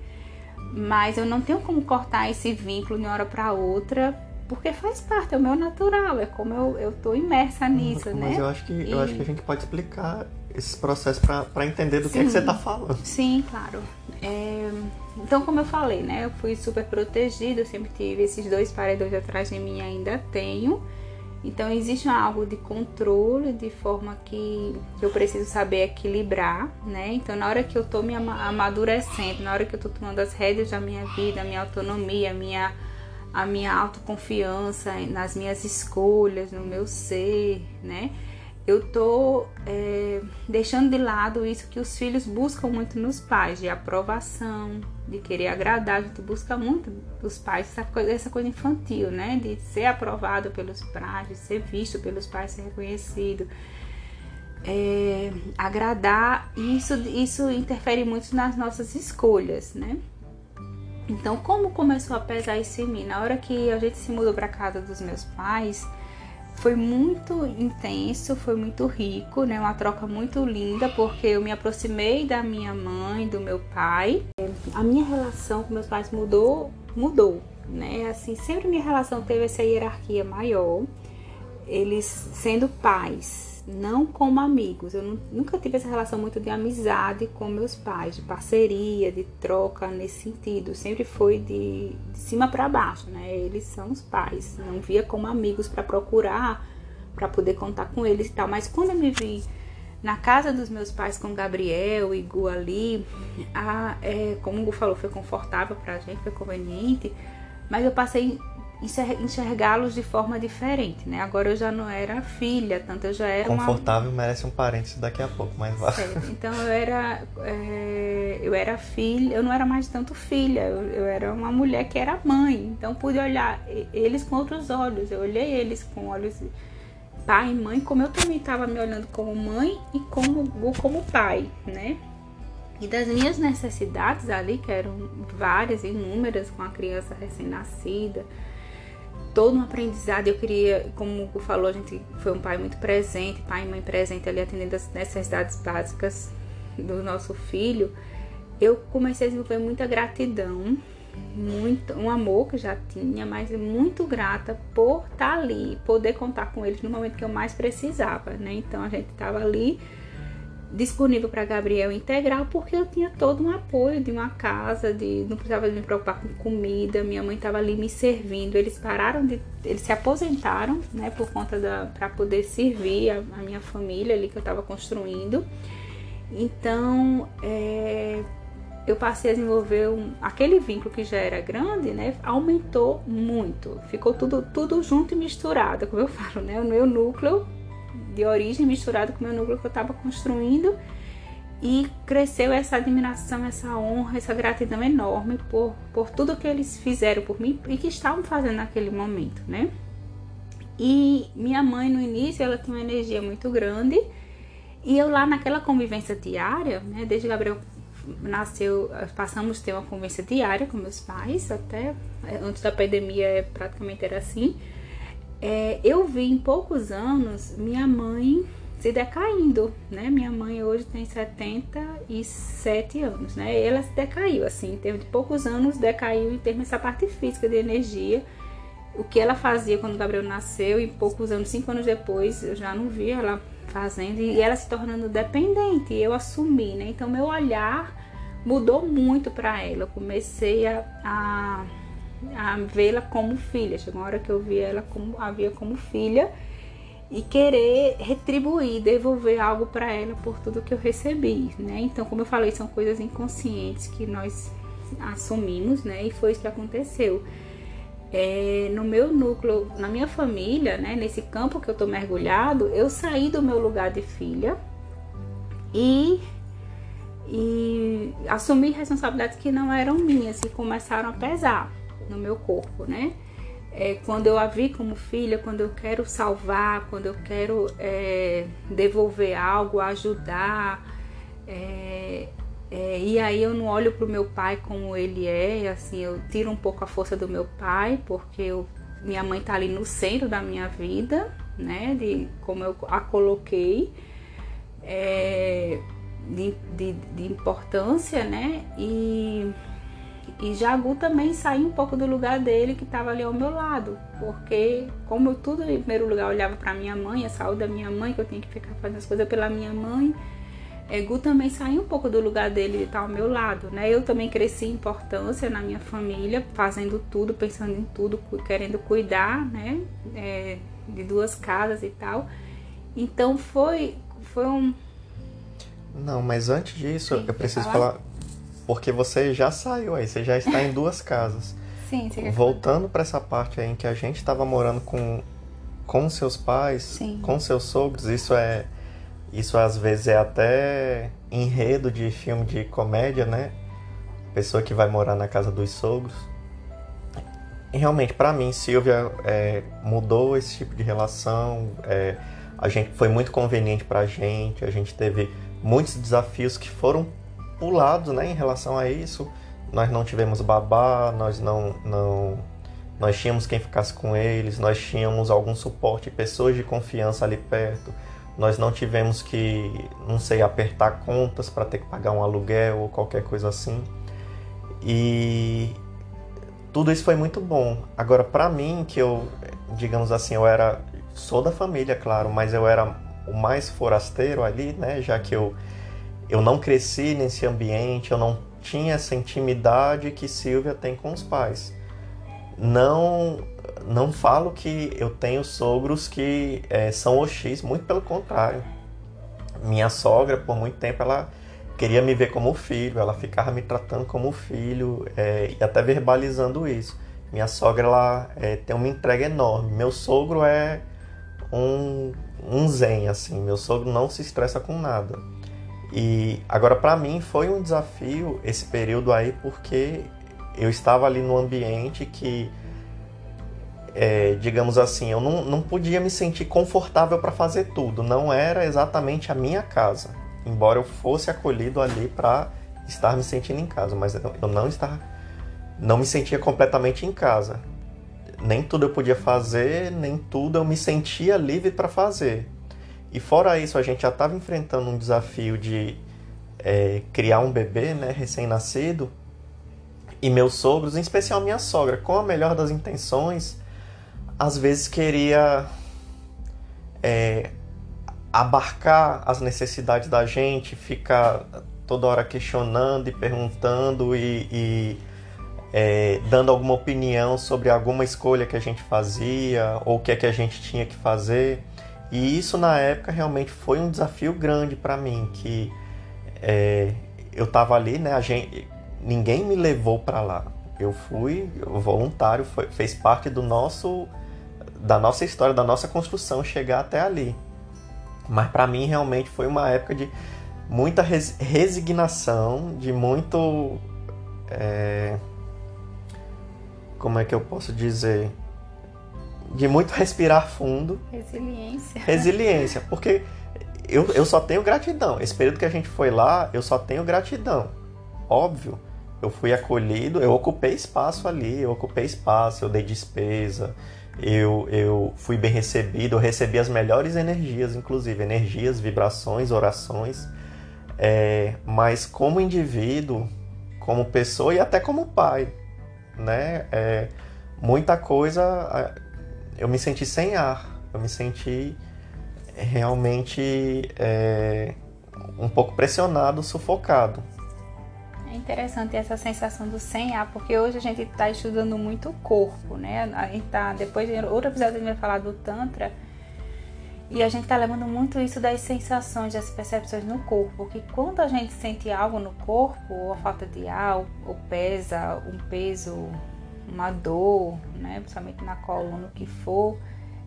B: Mas eu não tenho como cortar esse vínculo de uma hora para outra, porque faz parte, é o meu natural, é como eu, eu tô imersa nisso,
A: mas
B: né?
A: Mas eu acho que
B: e...
A: eu acho que a gente pode explicar esse processo para entender do Sim. que, é que você está falando.
B: Sim, claro. É... Então, como eu falei, né? Eu fui super protegida, eu sempre tive esses dois paredões atrás de mim ainda tenho. Então, existe algo de controle, de forma que, eu preciso saber equilibrar, né? Então, na hora que eu tô me amadurecendo, na hora que eu tô tomando as rédeas da minha vida, a minha autonomia, a minha, a minha autoconfiança nas minhas escolhas, no meu ser, né? Eu tô é, deixando de lado isso que os filhos buscam muito nos pais, de aprovação, de querer agradar, a gente busca muito dos pais essa coisa, essa coisa infantil, né? De ser aprovado pelos pais, de ser visto pelos pais, ser reconhecido. É, agradar, isso, isso interfere muito nas nossas escolhas, né? Então, como começou a pesar isso em mim? Na hora que a gente se mudou para casa dos meus pais, foi muito intenso, foi muito rico, né? Uma troca muito linda, porque eu me aproximei da minha mãe, do meu pai. A minha relação com meus pais mudou, mudou, né? Assim, sempre minha relação teve essa hierarquia maior. Eles sendo pais, não como amigos. Eu nunca tive essa relação muito de amizade com meus pais, de parceria, de troca nesse sentido. Sempre foi de, de cima para baixo, né? Eles são os pais. Não via como amigos para procurar, para poder contar com eles e tal. Mas quando eu me vi na casa dos meus pais com Gabriel e Gu ali, a, é, como o Gu falou, foi confortável pra gente, foi conveniente. Mas eu passei enxergá-los de forma diferente, né? Agora eu já não era filha, tanto eu já era
A: confortável
B: uma...
A: merece um parênteses daqui a pouco, mas vá.
B: Certo. Então eu era é... eu era filha, eu não era mais tanto filha, eu, eu, era uma mulher que era mãe, então pude olhar eles com outros olhos. Eu olhei eles com olhos pai e mãe, como eu também estava me olhando como mãe e como como pai, né? E das minhas necessidades ali, que eram várias, inúmeras, com a criança recém-nascida, todo um aprendizado. Eu queria, como o falou, a gente foi um pai muito presente, pai e mãe presente ali atendendo as necessidades básicas do nosso filho. Eu comecei a desenvolver muita gratidão, muito um amor que já tinha, mas muito grata por estar ali, poder contar com eles no momento que eu mais precisava, né? Então a gente estava ali disponível para Gabriel integral porque eu tinha todo um apoio de uma casa, de não precisava me preocupar com comida, minha mãe estava ali me servindo. Eles pararam de, eles se aposentaram, né, por conta da para poder servir a, a, minha família ali que eu estava construindo. Então, é, eu passei a desenvolver um, aquele vínculo que já era grande, né, aumentou muito. Ficou tudo tudo junto e misturado, como eu falo, né, o meu núcleo de origem misturado com o meu núcleo que eu estava construindo e cresceu essa admiração, essa honra, essa gratidão enorme por, por tudo que eles fizeram por mim e que estavam fazendo naquele momento, né? E minha mãe no início ela tinha uma energia muito grande e eu lá naquela convivência diária, né? Desde Gabriel nasceu, passamos a ter uma convivência diária com meus pais até antes da pandemia praticamente era assim é, eu vi em poucos anos minha mãe se decaindo, né? Minha mãe hoje tem 77 anos, né? Ela se decaiu, assim, em termos de poucos anos, decaiu em termos dessa parte física de energia. O que ela fazia quando o Gabriel nasceu, e poucos anos, cinco anos depois, eu já não vi ela fazendo, e ela se tornando dependente, e eu assumi, né? Então, meu olhar mudou muito para ela. Eu comecei a, a a vê-la como filha. Chegou uma hora que eu vi ela como a via como filha e querer retribuir, devolver algo para ela por tudo que eu recebi, né? Então, como eu falei, são coisas inconscientes que nós assumimos, né? E foi isso que aconteceu. É, no meu núcleo, na minha família, né? Nesse campo que eu tô mergulhado, eu saí do meu lugar de filha e e assumi responsabilidades que não eram minhas e começaram a pesar no meu corpo, né? é, quando eu a vi como filha, quando eu quero salvar, quando eu quero é, devolver algo, ajudar, é, é, e aí eu não olho para o meu pai como ele é, assim, eu tiro um pouco a força do meu pai, porque eu, minha mãe está ali no centro da minha vida, né? De como eu a coloquei, é, de, de, de, importância, né? E, e Jagu também saiu um pouco do lugar dele que estava ali ao meu lado, porque como eu tudo em primeiro lugar olhava para minha mãe, a saúde da minha mãe, que eu tinha que ficar fazendo as coisas pela minha mãe Egu também saiu um pouco do lugar dele de estar ao meu lado, né? Eu também cresci em importância na minha família, fazendo tudo, pensando em tudo, querendo cuidar, né? É, de duas casas e tal. Então foi, foi um.
A: Não, mas antes disso, Sim, eu preciso falar? falar? Porque você já saiu aí, você já está em duas casas.
B: Sim, você
A: Voltando para essa parte aí em que a gente estava morando com, com seus pais,
B: Sim.
A: com seus sogros, isso é isso às vezes é até enredo de filme de comédia, né? Pessoa que vai morar na casa dos sogros. E realmente, para mim, Silvia é, mudou esse tipo de relação. É, a gente foi muito conveniente para a gente. A gente teve muitos desafios que foram pulados, né? Em relação a isso, nós não tivemos babá, nós não, não, nós tínhamos quem ficasse com eles, nós tínhamos algum suporte, pessoas de confiança ali perto nós não tivemos que, não sei, apertar contas para ter que pagar um aluguel ou qualquer coisa assim. E tudo isso foi muito bom. Agora, para mim, que eu, digamos assim, eu era, sou da família, claro, mas eu era o mais forasteiro ali, né? Já que eu, eu não cresci nesse ambiente, eu não tinha essa intimidade que Silvia tem com os pais. Não não falo que eu tenho sogros que é, são OX, muito pelo contrário. Minha sogra, por muito tempo, ela queria me ver como filho, ela ficava me tratando como filho é, e até verbalizando isso. Minha sogra ela é, tem uma entrega enorme. Meu sogro é um, um zen, assim. Meu sogro não se estressa com nada. E agora, para mim, foi um desafio esse período aí, porque eu estava ali no ambiente que é, digamos assim, eu não, não podia me sentir confortável para fazer tudo. Não era exatamente a minha casa, embora eu fosse acolhido ali para estar me sentindo em casa, mas eu não estava, não me sentia completamente em casa. Nem tudo eu podia fazer, nem tudo eu me sentia livre para fazer. E fora isso, a gente já estava enfrentando um desafio de é, criar um bebê, né, recém-nascido. E meus sogros, em especial minha sogra, com a melhor das intenções, às vezes queria é, abarcar as necessidades da gente, ficar toda hora questionando e perguntando e, e é, dando alguma opinião sobre alguma escolha que a gente fazia ou o que é que a gente tinha que fazer. E isso na época realmente foi um desafio grande para mim, que é, eu estava ali, né? A gente, ninguém me levou para lá. Eu fui voluntário, foi, fez parte do nosso da nossa história, da nossa construção chegar até ali. Mas para mim realmente foi uma época de muita res resignação, de muito. É... Como é que eu posso dizer? De muito respirar fundo.
B: Resiliência.
A: Resiliência, porque eu, eu só tenho gratidão. Esse período que a gente foi lá, eu só tenho gratidão. Óbvio, eu fui acolhido, eu ocupei espaço ali, eu ocupei espaço, eu dei despesa, eu, eu fui bem recebido, eu recebi as melhores energias, inclusive energias, vibrações, orações. É, mas como indivíduo, como pessoa e até como pai, né? É, muita coisa eu me senti sem ar, eu me senti realmente é, um pouco pressionado, sufocado.
B: É interessante essa sensação do sem ar, porque hoje a gente está estudando muito o corpo, né? A gente tá, depois de outro episódio a gente vai falar do Tantra, e a gente está levando muito isso das sensações, das percepções no corpo, que quando a gente sente algo no corpo, ou a falta de ar, ou pesa, um peso, uma dor, né? Principalmente na coluna, o que for,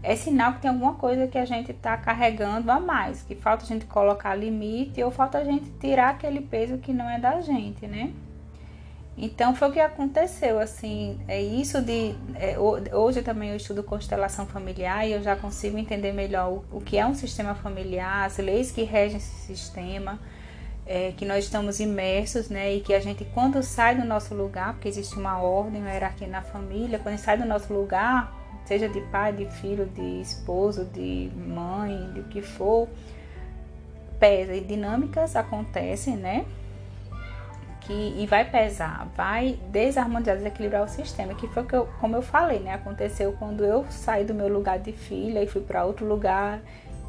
B: é sinal que tem alguma coisa que a gente está carregando a mais, que falta a gente colocar limite ou falta a gente tirar aquele peso que não é da gente, né? Então foi o que aconteceu, assim, é isso de é, hoje também eu estudo constelação familiar e eu já consigo entender melhor o, o que é um sistema familiar, as leis que regem esse sistema, é, que nós estamos imersos, né, e que a gente quando sai do nosso lugar, porque existe uma ordem, uma hierarquia na família, quando sai do nosso lugar, seja de pai, de filho, de esposo, de mãe, de o que for, pesa e dinâmicas acontecem, né? Que, e vai pesar, vai desarmonizar, desequilibrar o sistema, que foi que eu, como eu falei, né? Aconteceu quando eu saí do meu lugar de filha e fui para outro lugar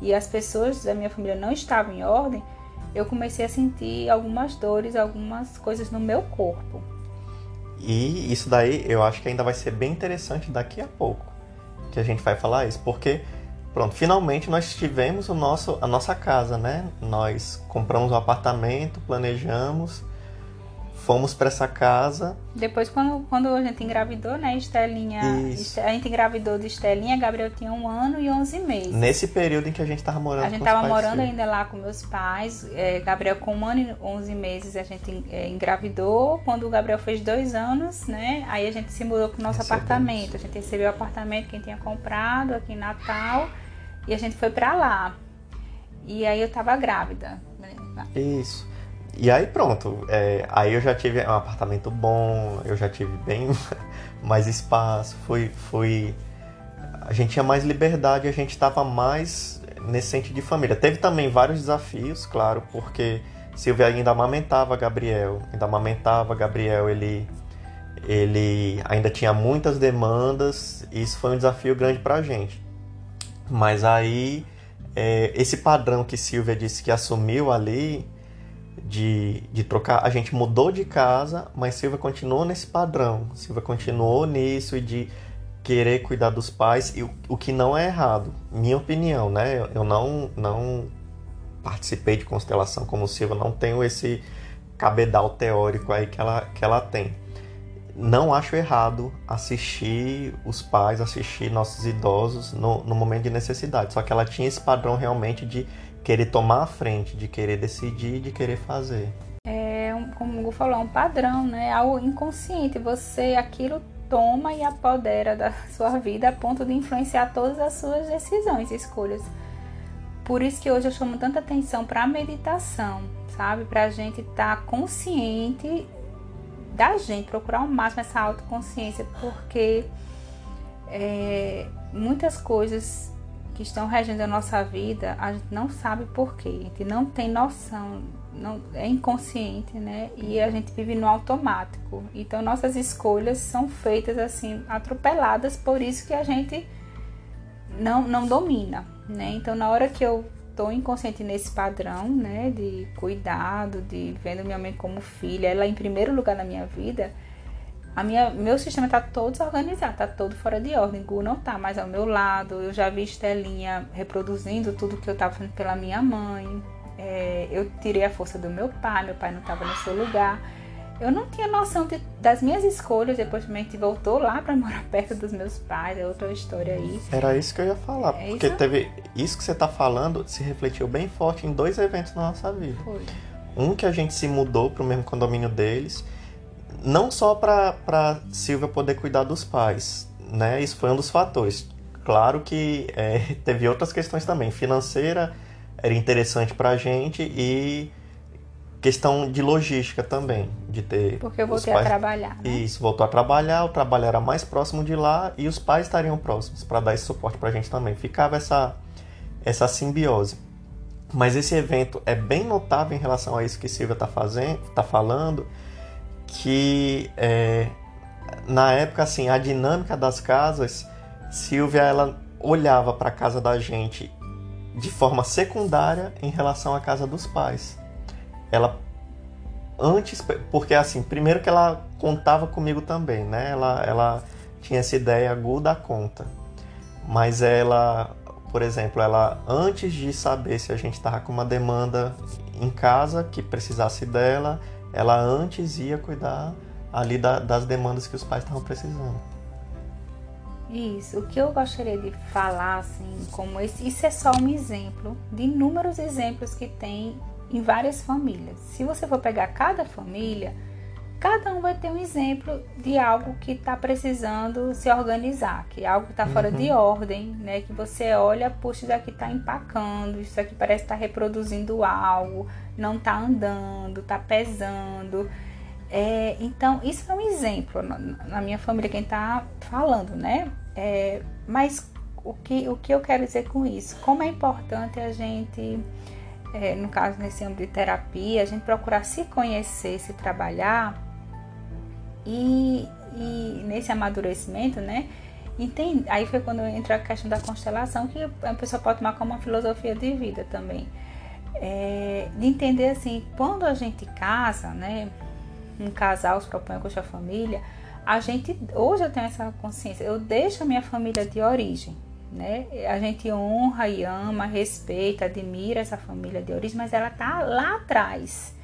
B: e as pessoas da minha família não estavam em ordem, eu comecei a sentir algumas dores, algumas coisas no meu corpo.
A: E isso daí eu acho que ainda vai ser bem interessante daqui a pouco que a gente vai falar isso, porque pronto, finalmente nós tivemos o nosso, a nossa casa, né? Nós compramos um apartamento, planejamos, fomos para essa casa.
B: Depois, quando, quando a gente engravidou, né, Estelinha, Isso. a gente engravidou de Estelinha, Gabriel tinha um ano e onze meses.
A: Nesse período em que a gente estava morando
B: A gente estava morando ainda lá com meus pais, é, Gabriel com um ano e onze meses a gente é, engravidou, quando o Gabriel fez dois anos, né, aí a gente se mudou para o nosso Recebemos. apartamento, a gente recebeu o apartamento que a gente tinha comprado aqui em Natal, e a gente foi para lá. E aí eu estava grávida.
A: Isso. E aí pronto, é, aí eu já tive um apartamento bom, eu já tive bem mais espaço, foi, foi, a gente tinha mais liberdade, a gente estava mais nesse sentido de família. Teve também vários desafios, claro, porque Silvia ainda amamentava Gabriel, ainda amamentava Gabriel, ele, ele ainda tinha muitas demandas, e isso foi um desafio grande para a gente. Mas aí, é, esse padrão que Silvia disse que assumiu ali, de, de trocar. A gente mudou de casa, mas Silvia continuou nesse padrão. Silvia continuou nisso e de querer cuidar dos pais, e o, o que não é errado, minha opinião, né? Eu não, não participei de constelação como Silvia, não tenho esse cabedal teórico aí que ela, que ela tem. Não acho errado assistir os pais, assistir nossos idosos no, no momento de necessidade. Só que ela tinha esse padrão realmente de querer tomar a frente, de querer decidir, de querer fazer.
B: É, como o Hugo falou, é um padrão, né? Algo inconsciente. Você aquilo toma e apodera da sua vida a ponto de influenciar todas as suas decisões e escolhas. Por isso que hoje eu chamo tanta atenção para a meditação, sabe? Para a gente estar tá consciente da gente, procurar ao máximo essa autoconsciência, porque é, muitas coisas que estão regendo a nossa vida, a gente não sabe porquê, a gente não tem noção, não, é inconsciente, né? E a gente vive no automático. Então nossas escolhas são feitas assim, atropeladas, por isso que a gente não, não domina, né? Então na hora que eu estou inconsciente nesse padrão, né, de cuidado, de vendo minha mãe como filha, ela em primeiro lugar na minha vida, a minha, meu sistema está todo desorganizado, está todo fora de ordem. Gu não está mais ao meu lado. Eu já vi Estelinha reproduzindo tudo que eu estava fazendo pela minha mãe. É, eu tirei a força do meu pai, meu pai não estava no seu lugar. Eu não tinha noção de, das minhas escolhas. Depois a gente voltou lá para morar perto dos meus pais. É outra história aí.
A: Era isso que eu ia falar. É porque isso? teve isso que você está falando se refletiu bem forte em dois eventos na nossa vida. Foi. Um que a gente se mudou para o mesmo condomínio deles não só para Silvia poder cuidar dos pais, né? Isso foi um dos fatores. Claro que é, teve outras questões também. Financeira era interessante para a gente e questão de logística também, de ter.
B: Porque eu voltei pais... a trabalhar. Né?
A: Isso, voltou a trabalhar, o trabalho era mais próximo de lá e os pais estariam próximos para dar esse suporte para a gente também. Ficava essa, essa simbiose. Mas esse evento é bem notável em relação a isso que Silvia está fazendo, está falando que é, na época assim a dinâmica das casas, Silvia ela olhava para a casa da gente de forma secundária em relação à casa dos pais. Ela antes, porque assim, primeiro que ela contava comigo também, né? Ela, ela tinha essa ideia aguda da conta. Mas ela, por exemplo, ela antes de saber se a gente estava com uma demanda em casa que precisasse dela, ela antes ia cuidar ali da, das demandas que os pais estavam precisando.
B: Isso. O que eu gostaria de falar, assim, como esse, isso é só um exemplo de inúmeros exemplos que tem em várias famílias. Se você for pegar cada família, cada um vai ter um exemplo de algo que está precisando se organizar, que é algo que está fora uhum. de ordem, né? Que você olha, puxa, isso aqui está empacando, isso aqui parece estar tá reproduzindo algo, não está andando, está pesando. É, então, isso é um exemplo na, na minha família, quem está falando, né? É, mas o que, o que eu quero dizer com isso? Como é importante a gente, é, no caso nesse âmbito de terapia, a gente procurar se conhecer, se trabalhar e, e nesse amadurecimento, né? Entende? Aí foi quando entra a questão da constelação, que a pessoa pode tomar como uma filosofia de vida também. É, de entender assim, quando a gente casa, né? Um casal se propõe com a família, a gente, hoje eu tenho essa consciência, eu deixo a minha família de origem, né? A gente honra e ama, respeita, admira essa família de origem, mas ela tá lá atrás.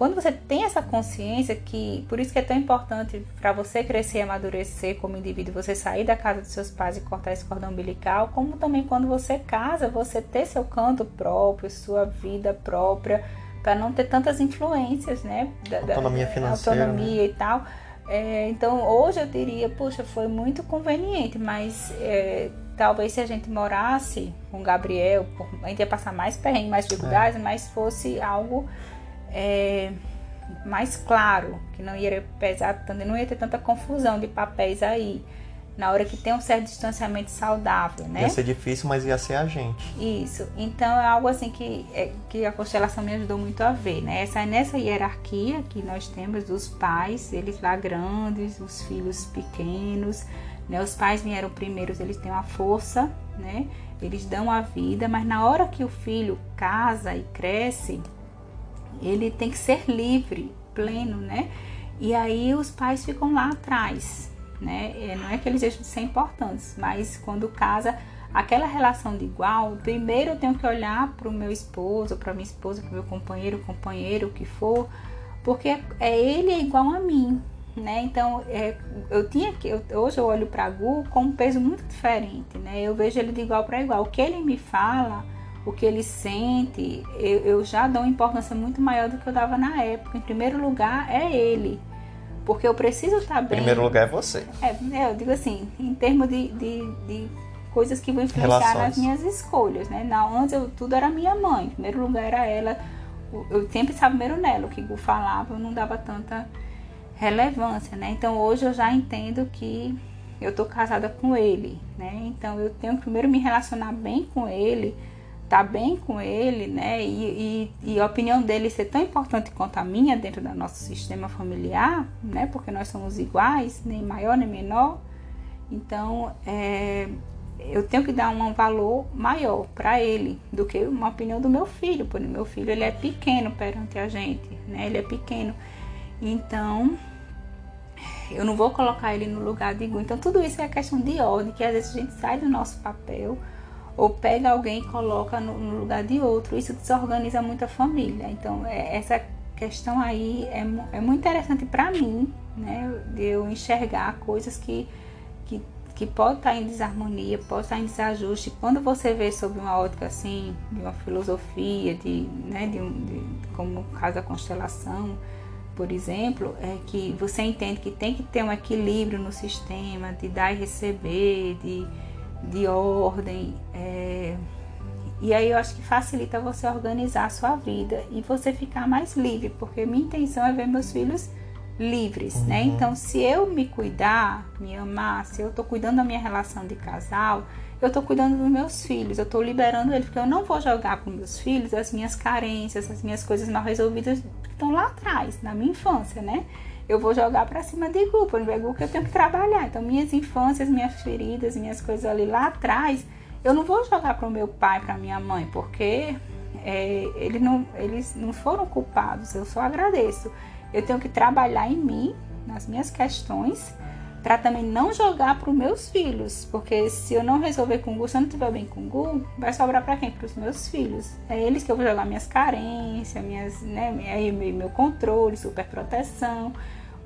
B: Quando você tem essa consciência que, por isso que é tão importante para você crescer e amadurecer como indivíduo, você sair da casa dos seus pais e cortar esse cordão umbilical, como também quando você casa, você ter seu canto próprio, sua vida própria, para não ter tantas influências, né?
A: Da, autonomia financeira.
B: Autonomia né? e tal. É, então hoje eu diria, puxa, foi muito conveniente, mas é, talvez se a gente morasse com Gabriel, a gente ia passar mais perrengue, mais dificuldades, é. mas fosse algo é, mais claro, que não ia pesar tanto, não ia ter tanta confusão de papéis aí. Na hora que tem um certo distanciamento saudável, né?
A: Ia ser difícil, mas ia ser a gente.
B: Isso. Então é algo assim que, é, que a constelação me ajudou muito a ver, né? Essa, nessa hierarquia que nós temos dos pais, eles lá grandes, os filhos pequenos, né? Os pais vieram primeiros, eles têm uma força, né? Eles dão a vida, mas na hora que o filho casa e cresce, ele tem que ser livre, pleno, né? E aí os pais ficam lá atrás, né? É, não é que eles deixam de ser importantes, mas quando casa, aquela relação de igual, primeiro eu tenho que olhar para o meu esposo, para minha esposa, para meu companheiro, companheiro, o que for, porque é ele é igual a mim, né? Então é, eu tinha que eu, hoje eu olho para Gu com um peso muito diferente, né? Eu vejo ele de igual para igual. O que ele me fala o que ele sente, eu, eu já dou uma importância muito maior do que eu dava na época. Em primeiro lugar é ele, porque eu preciso estar bem.
A: Em primeiro lugar é você.
B: É, é eu digo assim, em termos de, de, de coisas que vão influenciar Relações. nas minhas escolhas, né? Na, antes eu, tudo era minha mãe, em primeiro lugar era ela. Eu sempre estava primeiro nela, o que eu falava eu não dava tanta relevância, né? Então hoje eu já entendo que eu tô casada com ele, né? Então eu tenho que primeiro me relacionar bem com ele tá bem com ele, né? E, e, e, a opinião dele ser tão importante quanto a minha dentro do nosso sistema familiar, né? Porque nós somos iguais, nem maior nem menor. Então, é, eu tenho que dar um valor maior para ele do que uma opinião do meu filho, porque meu filho ele é pequeno perante a gente, né? Ele é pequeno. Então, eu não vou colocar ele no lugar de igual. Então, tudo isso é questão de ordem, que às vezes a gente sai do nosso papel ou pega alguém e coloca no, no lugar de outro. Isso desorganiza muito a família. Então, é, essa questão aí é, é muito interessante para mim, né? De eu enxergar coisas que, que, que pode estar em desarmonia, pode estar em desajuste. Quando você vê sob uma ótica assim, de uma filosofia, de, né, de, de como o caso da constelação, por exemplo, é que você entende que tem que ter um equilíbrio no sistema, de dar e receber, de de ordem. É... E aí eu acho que facilita você organizar a sua vida e você ficar mais livre, porque minha intenção é ver meus filhos livres, né? uhum. né? Então, se eu me cuidar, me amar, se eu tô cuidando da minha relação de casal, eu tô cuidando dos meus filhos, eu tô liberando eles, porque eu não vou jogar com meus filhos as minhas carências, as minhas coisas mal resolvidas que estão lá atrás, na minha infância, né? Eu vou jogar para cima de grupo, é que eu tenho que trabalhar. Então, minhas infâncias, minhas feridas, minhas coisas ali lá atrás, eu não vou jogar para o meu pai, para minha mãe, porque é, eles, não, eles não foram culpados, eu só agradeço. Eu tenho que trabalhar em mim, nas minhas questões, para também não jogar para os meus filhos, porque se eu não resolver com o Gu, se eu não estiver bem com o Gu, vai sobrar para quem? Para os meus filhos. É eles que eu vou jogar minhas carências, minhas, né, meu, meu controle, super proteção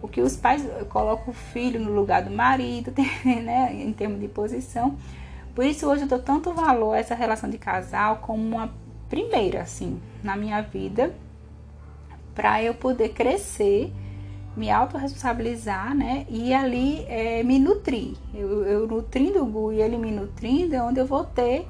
B: o que os pais colocam o filho no lugar do marido, né, em termos de posição. Por isso hoje eu dou tanto valor a essa relação de casal como uma primeira, assim, na minha vida, para eu poder crescer me autorresponsabilizar, né? E ali é, me nutrir. Eu, eu nutrindo o Gu e ele me nutrindo, é onde eu vou ter,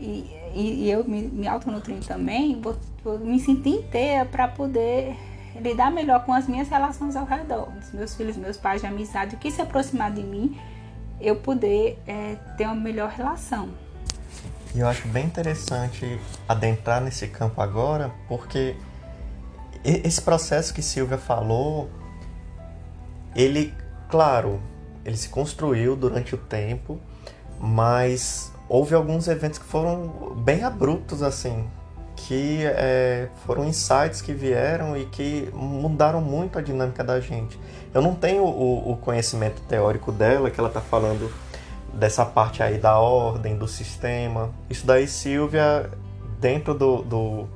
B: e, e, e eu me, me autonutrindo também, vou, vou me sentir inteira para poder lidar melhor com as minhas relações ao redor, os meus filhos, meus pais de amizade, o que se aproximar de mim, eu poder é, ter uma melhor relação.
A: E eu acho bem interessante adentrar nesse campo agora, porque esse processo que Silvia falou, ele, claro, ele se construiu durante o tempo, mas houve alguns eventos que foram bem abruptos assim, que é, foram insights que vieram e que mudaram muito a dinâmica da gente. Eu não tenho o, o conhecimento teórico dela, que ela está falando dessa parte aí da ordem, do sistema. Isso daí, Silvia, dentro do, do,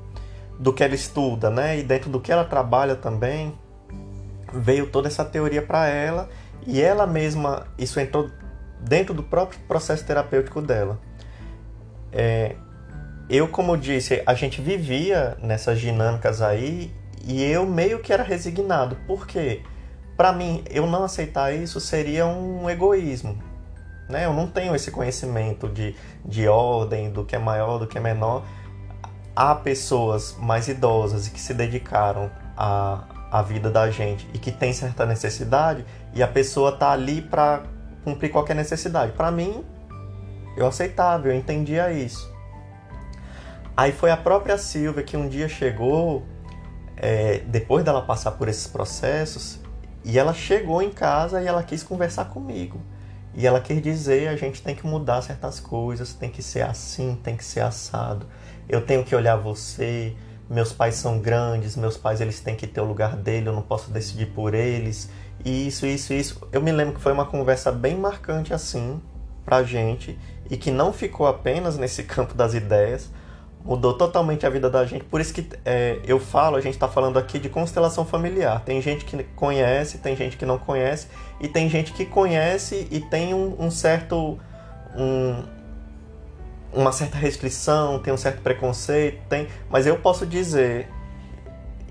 A: do que ela estuda, né, e dentro do que ela trabalha também, veio toda essa teoria para ela e ela mesma, isso entrou dentro do próprio processo terapêutico dela. É, eu, como disse, a gente vivia nessas dinâmicas aí e eu meio que era resignado. Por quê? Para mim, eu não aceitar isso seria um egoísmo. Né? Eu não tenho esse conhecimento de, de ordem, do que é maior, do que é menor. Há pessoas mais idosas que se dedicaram à, à vida da gente e que tem certa necessidade e a pessoa tá ali para cumprir qualquer necessidade. Para mim, eu aceitava, eu entendia isso. Aí foi a própria Silvia que um dia chegou, é, depois dela passar por esses processos, e ela chegou em casa e ela quis conversar comigo. E ela quis dizer: a gente tem que mudar certas coisas, tem que ser assim, tem que ser assado. Eu tenho que olhar você. Meus pais são grandes, meus pais eles têm que ter o lugar dele, eu não posso decidir por eles. E isso, isso, isso. Eu me lembro que foi uma conversa bem marcante assim pra gente e que não ficou apenas nesse campo das ideias, mudou totalmente a vida da gente. Por isso que é, eu falo, a gente está falando aqui de constelação familiar. Tem gente que conhece, tem gente que não conhece, e tem gente que conhece e tem um, um certo. Um, uma certa restrição, tem um certo preconceito, tem, mas eu posso dizer,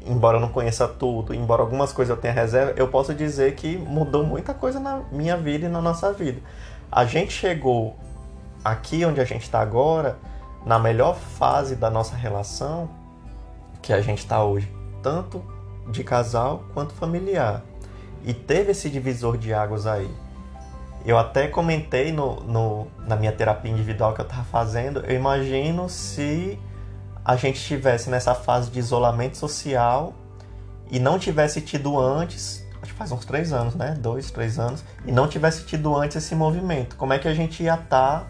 A: embora eu não conheça tudo, embora algumas coisas eu tenha reserva, eu posso dizer que mudou muita coisa na minha vida e na nossa vida. A gente chegou aqui onde a gente está agora na melhor fase da nossa relação que a gente está hoje, tanto de casal quanto familiar. E teve esse divisor de águas aí. Eu até comentei no, no na minha terapia individual que eu estava fazendo, eu imagino se a gente estivesse nessa fase de isolamento social e não tivesse tido antes, acho que faz uns três anos, né? Dois, três anos, e não tivesse tido antes esse movimento. Como é que a gente ia estar tá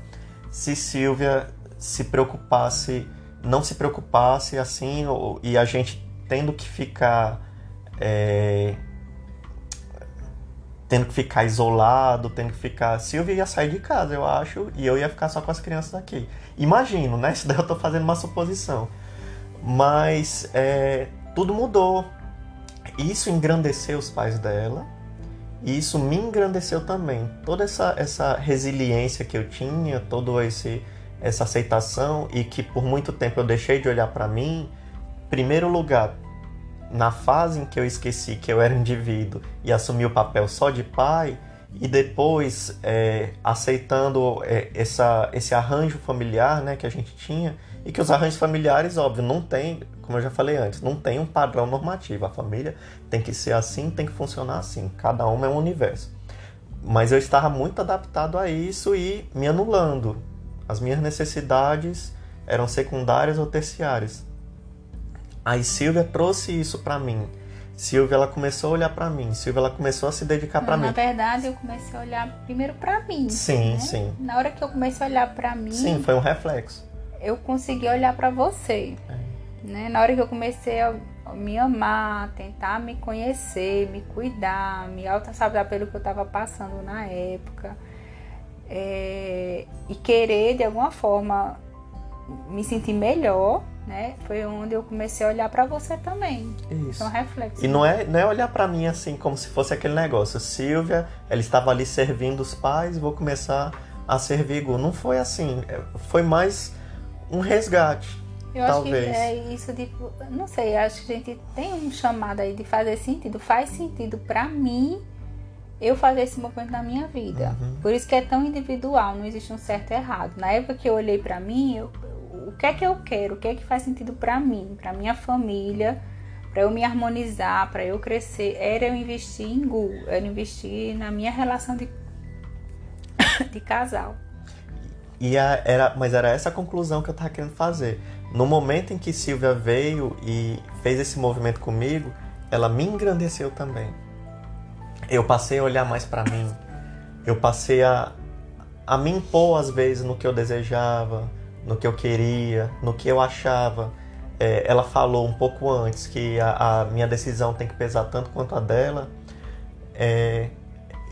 A: se Silvia se preocupasse, não se preocupasse assim, e a gente tendo que ficar. É, tendo que ficar isolado, tendo que ficar. Silvia ia sair de casa, eu acho, e eu ia ficar só com as crianças aqui. Imagino, né? Isso daí eu tô fazendo uma suposição. Mas é, tudo mudou. Isso engrandeceu os pais dela. E isso me engrandeceu também. Toda essa, essa resiliência que eu tinha, todo esse essa aceitação e que por muito tempo eu deixei de olhar para mim, primeiro lugar, na fase em que eu esqueci que eu era indivíduo e assumi o papel só de pai, e depois é, aceitando é, essa, esse arranjo familiar né, que a gente tinha, e que os arranjos familiares, óbvio, não tem, como eu já falei antes, não tem um padrão normativo. A família tem que ser assim, tem que funcionar assim. Cada um é um universo. Mas eu estava muito adaptado a isso e me anulando. As minhas necessidades eram secundárias ou terciárias. Aí Silvia trouxe isso para mim. Silvia ela começou a olhar para mim. Silvia ela começou a se dedicar para mim.
B: Na verdade, eu comecei a olhar primeiro para mim.
A: Sim,
B: né?
A: sim.
B: Na hora que eu comecei a olhar para mim.
A: Sim, foi um reflexo.
B: Eu consegui olhar para você. É. Né? Na hora que eu comecei a me amar, tentar me conhecer, me cuidar, me auto-saber pelo que eu estava passando na época é, e querer de alguma forma me sentir melhor, né? Foi onde eu comecei a olhar para você também.
A: Isso.
B: É um reflexo.
A: E não é, não é olhar para mim assim como se fosse aquele negócio. Silvia, ela estava ali servindo os pais, vou começar a servir Gu. Não foi assim. É, foi mais um resgate.
B: Eu Talvez. acho que é isso de. Não sei, acho que a gente tem um chamado aí de fazer sentido. Faz sentido para mim eu fazer esse movimento na minha vida. Uhum. Por isso que é tão individual, não existe um certo e errado. Na época que eu olhei para mim, eu, o que é que eu quero? O que é que faz sentido para mim, para minha família, para eu me harmonizar, para eu crescer? Era eu investir em Gu, era investir na minha relação de, de casal.
A: E a, era, mas era essa a conclusão que eu estava querendo fazer. No momento em que Silvia veio e fez esse movimento comigo, ela me engrandeceu também. Eu passei a olhar mais para mim. Eu passei a, a me impor às vezes no que eu desejava, no que eu queria, no que eu achava. É, ela falou um pouco antes que a, a, minha decisão tem que pesar tanto quanto a dela. É,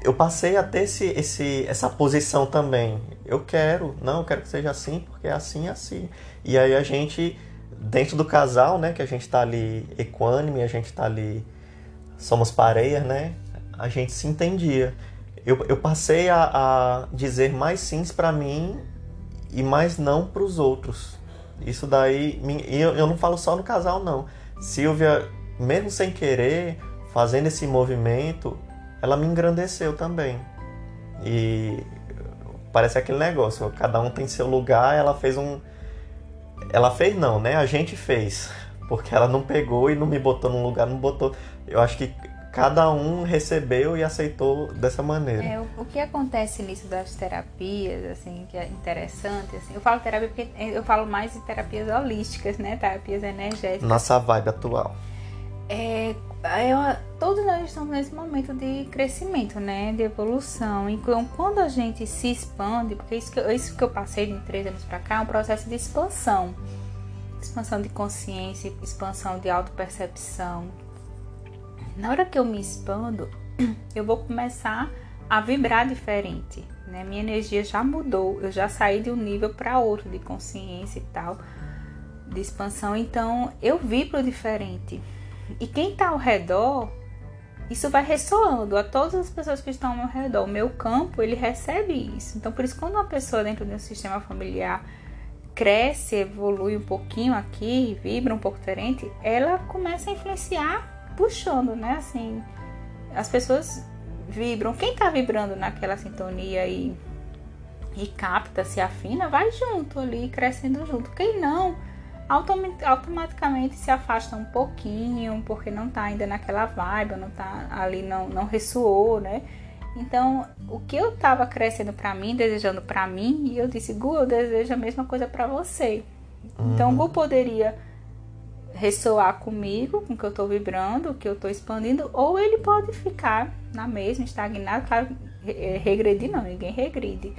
A: eu passei a ter esse, esse, essa posição também. Eu quero, não, eu quero que seja assim, porque é assim, é assim. E aí a gente, dentro do casal, né, que a gente tá ali equânime, a gente tá ali, somos pareias, né, a gente se entendia. Eu, eu passei a, a dizer mais sims para mim e mais não para os outros. Isso daí, eu, eu não falo só no casal, não. Silvia, mesmo sem querer, fazendo esse movimento, ela me engrandeceu também. E parece aquele negócio, cada um tem seu lugar, ela fez um. Ela fez não, né? A gente fez. Porque ela não pegou e não me botou num lugar, não botou. Eu acho que cada um recebeu e aceitou dessa maneira.
B: É, o, o, que acontece nisso das terapias, assim, que é interessante, assim, eu falo terapia porque eu falo mais de terapias holísticas, né, terapias energéticas.
A: Nossa vibe atual.
B: É, é, todos nós estamos nesse momento de crescimento, né, de evolução. Então, quando a gente se expande, porque isso que, isso que eu passei de três anos para cá é um processo de expansão. Expansão de consciência, expansão de autopercepção, na hora que eu me expando, eu vou começar a vibrar diferente, né? Minha energia já mudou, eu já saí de um nível para outro de consciência e tal, de expansão, então eu vibro diferente. E quem está ao redor, isso vai ressoando a todas as pessoas que estão ao meu redor. O meu campo, ele recebe isso. Então, por isso, quando uma pessoa dentro de um sistema familiar cresce, evolui um pouquinho aqui, vibra um pouco diferente, ela começa a influenciar puxando, né? Assim, as pessoas vibram. Quem tá vibrando naquela sintonia e, e capta, se afina, vai junto ali, crescendo junto. Quem não, automaticamente se afasta um pouquinho, porque não tá ainda naquela vibe, não tá ali, não, não ressoou, né? Então, o que eu tava crescendo para mim, desejando para mim, e eu disse, Gu, eu desejo a mesma coisa para você. Então, uhum. Então, Gu poderia ressoar comigo, com o que eu estou vibrando, o que eu estou expandindo, ou ele pode ficar na mesma, estagnado, claro, é, regredir não, ninguém regride.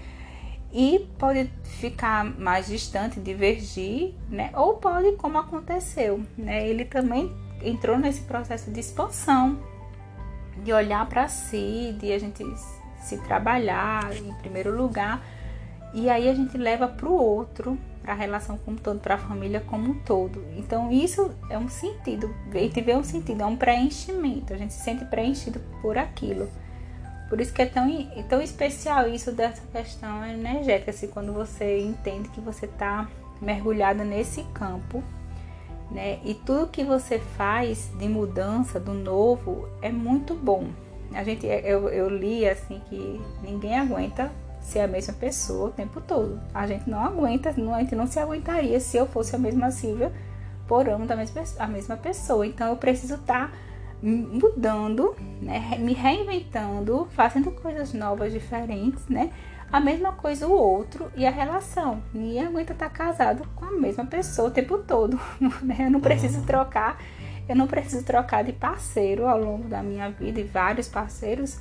B: E pode ficar mais distante, divergir, né? Ou pode, como aconteceu, né? Ele também entrou nesse processo de expansão, de olhar para si, de a gente se trabalhar em primeiro lugar, e aí a gente leva para o outro a relação como todo, para a família como um todo. Então isso é um sentido, gente vê um sentido, é um preenchimento, a gente se sente preenchido por aquilo. Por isso que é tão, tão especial isso dessa questão energética, assim, quando você entende que você está mergulhado nesse campo, né? E tudo que você faz de mudança, do novo, é muito bom. A gente, eu, eu li assim que ninguém aguenta ser a mesma pessoa o tempo todo. A gente não aguenta, não, a gente não se aguentaria se eu fosse a mesma Silvia por ano da mesma, a mesma pessoa. Então eu preciso estar tá mudando, né, me reinventando, fazendo coisas novas, diferentes, né? A mesma coisa o outro e a relação. Ninguém aguenta estar tá casado com a mesma pessoa o tempo todo, né? Eu não preciso uhum. trocar, eu não preciso trocar de parceiro ao longo da minha vida e vários parceiros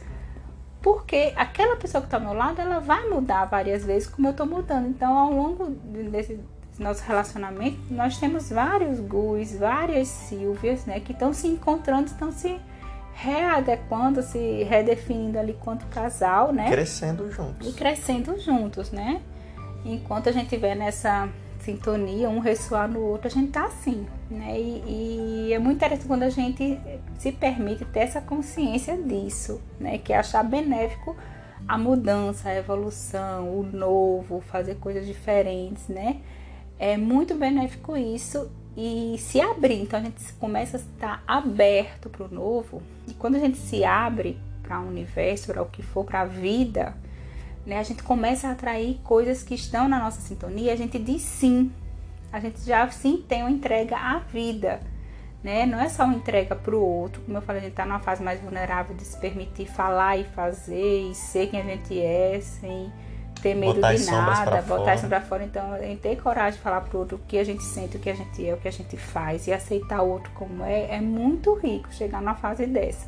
B: porque aquela pessoa que está ao meu lado, ela vai mudar várias vezes como eu estou mudando. Então, ao longo desse nosso relacionamento, nós temos vários Gus, várias Silvias, né, que estão se encontrando, estão se readequando, se redefinindo ali quanto casal, né?
A: Crescendo juntos.
B: E crescendo juntos, né? Enquanto a gente vê nessa sintonia, um ressoar no outro, a gente tá assim, né? E, e, é muito interessante quando a gente se permite ter essa consciência disso, né? Que é achar benéfico a mudança, a evolução, o novo, fazer coisas diferentes, né? É muito benéfico isso e se abrir. Então a gente começa a estar aberto para o novo. E quando a gente se abre para o universo, para o que for, para a vida, né, a gente começa a atrair coisas que estão na nossa sintonia. A gente diz sim. A gente já sim tem uma entrega à vida. Né? Não é só uma entrega para o outro, como eu falei, a gente está numa fase mais vulnerável de se permitir falar e fazer e ser quem a gente é, sem ter medo
A: botar
B: de nada, botar
A: isso
B: para fora. Então, a gente ter coragem de falar para o outro o que a gente sente, o que a gente é, o que a gente faz e aceitar o outro como é, é muito rico chegar numa fase dessa.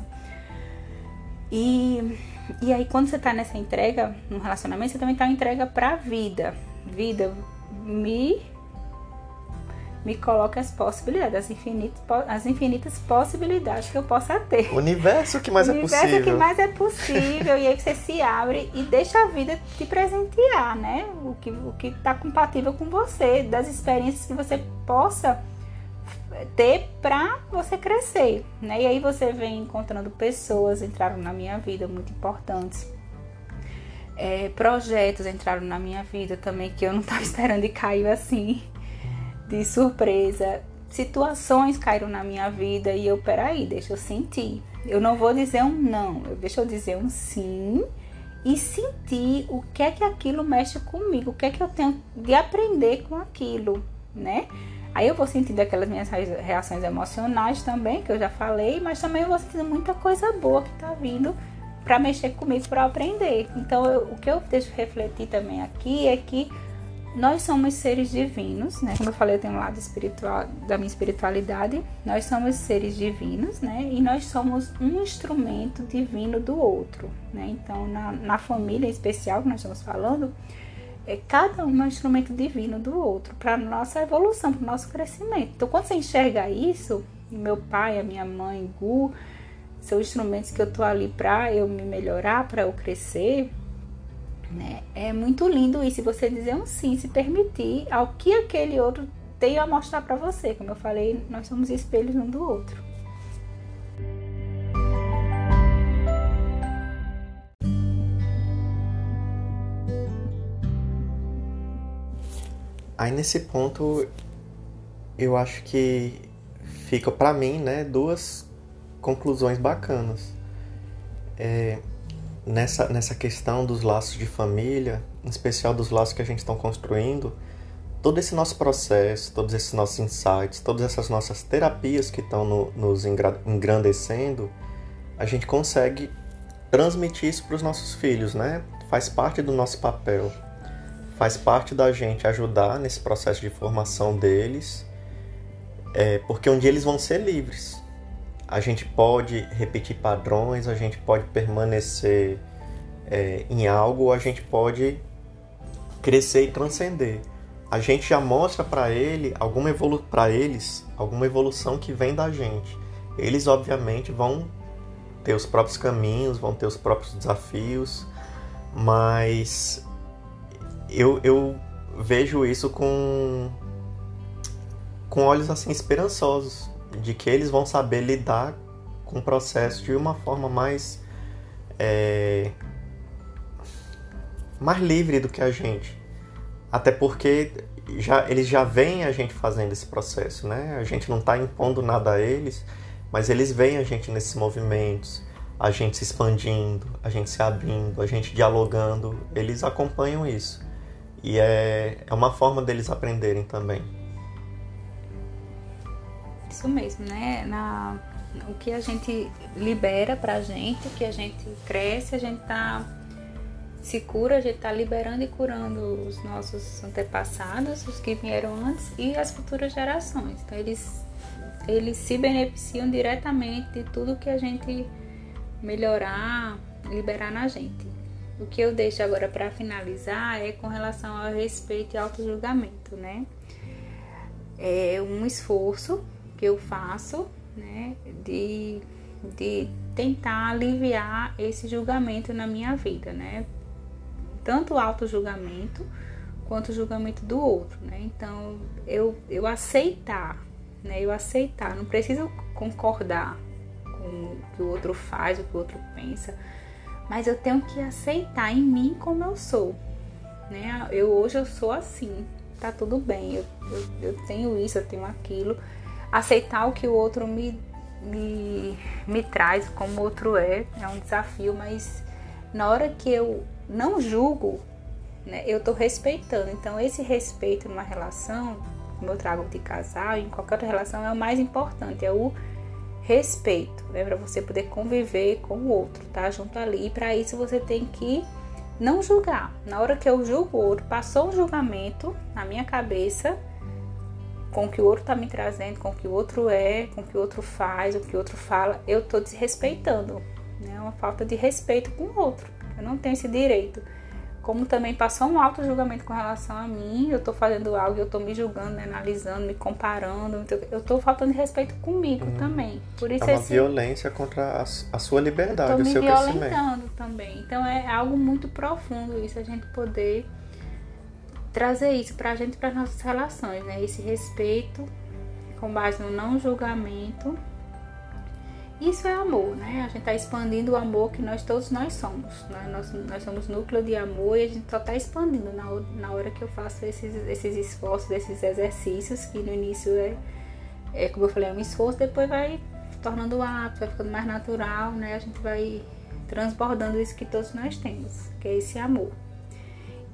B: E, e aí, quando você está nessa entrega, no relacionamento, você também está entrega para a vida. Vida, me me coloca as possibilidades, as infinitas, as infinitas possibilidades que eu possa ter.
A: O universo que mais
B: o
A: é
B: universo
A: possível.
B: que mais é possível. e aí você se abre e deixa a vida te presentear, né? O que o que está compatível com você, das experiências que você possa ter para você crescer, né? E aí você vem encontrando pessoas entraram na minha vida muito importantes. É, projetos entraram na minha vida também que eu não estava esperando e caiu assim de surpresa. Situações caíram na minha vida e eu, peraí, deixa eu sentir. Eu não vou dizer um não, eu deixa eu dizer um sim e sentir o que é que aquilo mexe comigo, o que é que eu tenho de aprender com aquilo, né? Aí eu vou sentindo aquelas minhas reações emocionais também, que eu já falei, mas também eu vou sentindo muita coisa boa que tá vindo para mexer comigo, para aprender. Então, eu, o que eu deixo refletir também aqui é que nós somos seres divinos, né? Como eu falei, eu tenho um lado espiritual da minha espiritualidade. Nós somos seres divinos, né? E nós somos um instrumento divino do outro, né? Então, na, na família em especial que nós estamos falando, é cada um é um instrumento divino do outro para nossa evolução, para nosso crescimento. Então, quando você enxerga isso, meu pai, a minha mãe, Gu, são instrumentos que eu tô ali para eu me melhorar, para eu crescer né? É muito lindo isso, você dizer um sim, se permitir ao que aquele outro tem a mostrar para você. Como eu falei, nós somos espelhos um do outro.
A: Aí nesse ponto eu acho que fica para mim, né, duas conclusões bacanas. É, nessa, nessa questão dos laços de família, em especial dos laços que a gente está construindo, todo esse nosso processo, todos esses nossos insights, todas essas nossas terapias que estão no, nos engrandecendo, a gente consegue transmitir isso para os nossos filhos, né? Faz parte do nosso papel, faz parte da gente ajudar nesse processo de formação deles, é, porque um dia eles vão ser livres a gente pode repetir padrões, a gente pode permanecer é, em algo, a gente pode crescer e transcender. A gente já mostra para ele alguma evolu para eles alguma evolução que vem da gente. Eles obviamente vão ter os próprios caminhos, vão ter os próprios desafios, mas eu, eu vejo isso com com olhos assim esperançosos, de que eles vão saber lidar com o processo de uma forma mais é, mais livre do que a gente. Até porque já, eles já veem a gente fazendo esse processo, né? A gente não está impondo nada a eles, mas eles veem a gente nesses movimentos, a gente se expandindo, a gente se abrindo, a gente dialogando. Eles acompanham isso. E é, é uma forma deles aprenderem também.
B: Isso mesmo, né? Na, o que a gente libera pra gente, o que a gente cresce, a gente tá se cura, a gente tá liberando e curando os nossos antepassados, os que vieram antes e as futuras gerações. Então eles eles se beneficiam diretamente de tudo que a gente melhorar, liberar na gente. O que eu deixo agora para finalizar é com relação ao respeito e auto-julgamento, né? É um esforço que eu faço, né, de, de tentar aliviar esse julgamento na minha vida, né? Tanto o auto-julgamento quanto o julgamento do outro, né? Então, eu, eu aceitar, né? Eu aceitar, não preciso concordar com o que o outro faz, o que o outro pensa, mas eu tenho que aceitar em mim como eu sou, né? Eu hoje eu sou assim, tá tudo bem, eu, eu, eu tenho isso, eu tenho aquilo. Aceitar o que o outro me, me, me traz, como o outro é, é um desafio, mas na hora que eu não julgo, né, eu tô respeitando. Então, esse respeito numa relação, como eu trago de casal, em qualquer outra relação, é o mais importante, é o respeito, né, para você poder conviver com o outro, tá junto ali. E para isso você tem que não julgar. Na hora que eu julgo o outro, passou um julgamento na minha cabeça com o que o outro está me trazendo, com o que o outro é, com o que o outro faz, o que o outro fala, eu estou desrespeitando. Né? É uma falta de respeito com o outro. Eu não tenho esse direito como também passou um alto julgamento com relação a mim, eu estou fazendo algo, eu estou me julgando, me analisando, me comparando, eu estou faltando de respeito comigo uhum. também.
A: Por isso é uma violência contra a, sua liberdade, o seu crescimento.
B: Estou me violentando também. Então é algo muito profundo isso, a gente poder trazer isso para a gente, para nossas relações, né? Esse respeito com base no não julgamento isso é amor, né? A gente está expandindo o amor que nós todos nós somos. Né? Nós, nós somos núcleo de amor e a gente só está expandindo na, na hora que eu faço esses, esses esforços, esses exercícios, que no início é, é, como eu falei, é um esforço, depois vai tornando hábito, vai ficando mais natural, né? A gente vai transbordando isso que todos nós temos, que é esse amor.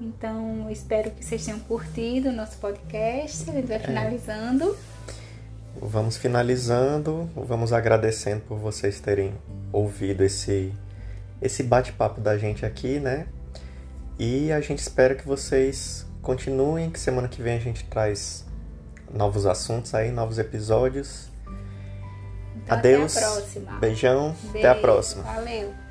B: Então, espero que vocês tenham curtido o nosso podcast. A gente vai é. finalizando
A: vamos finalizando, vamos agradecendo por vocês terem ouvido esse esse bate-papo da gente aqui, né? E a gente espera que vocês continuem, que semana que vem a gente traz novos assuntos aí, novos episódios. Então, Adeus.
B: Até a próxima.
A: Beijão. Beijo, até a próxima.
B: Valeu.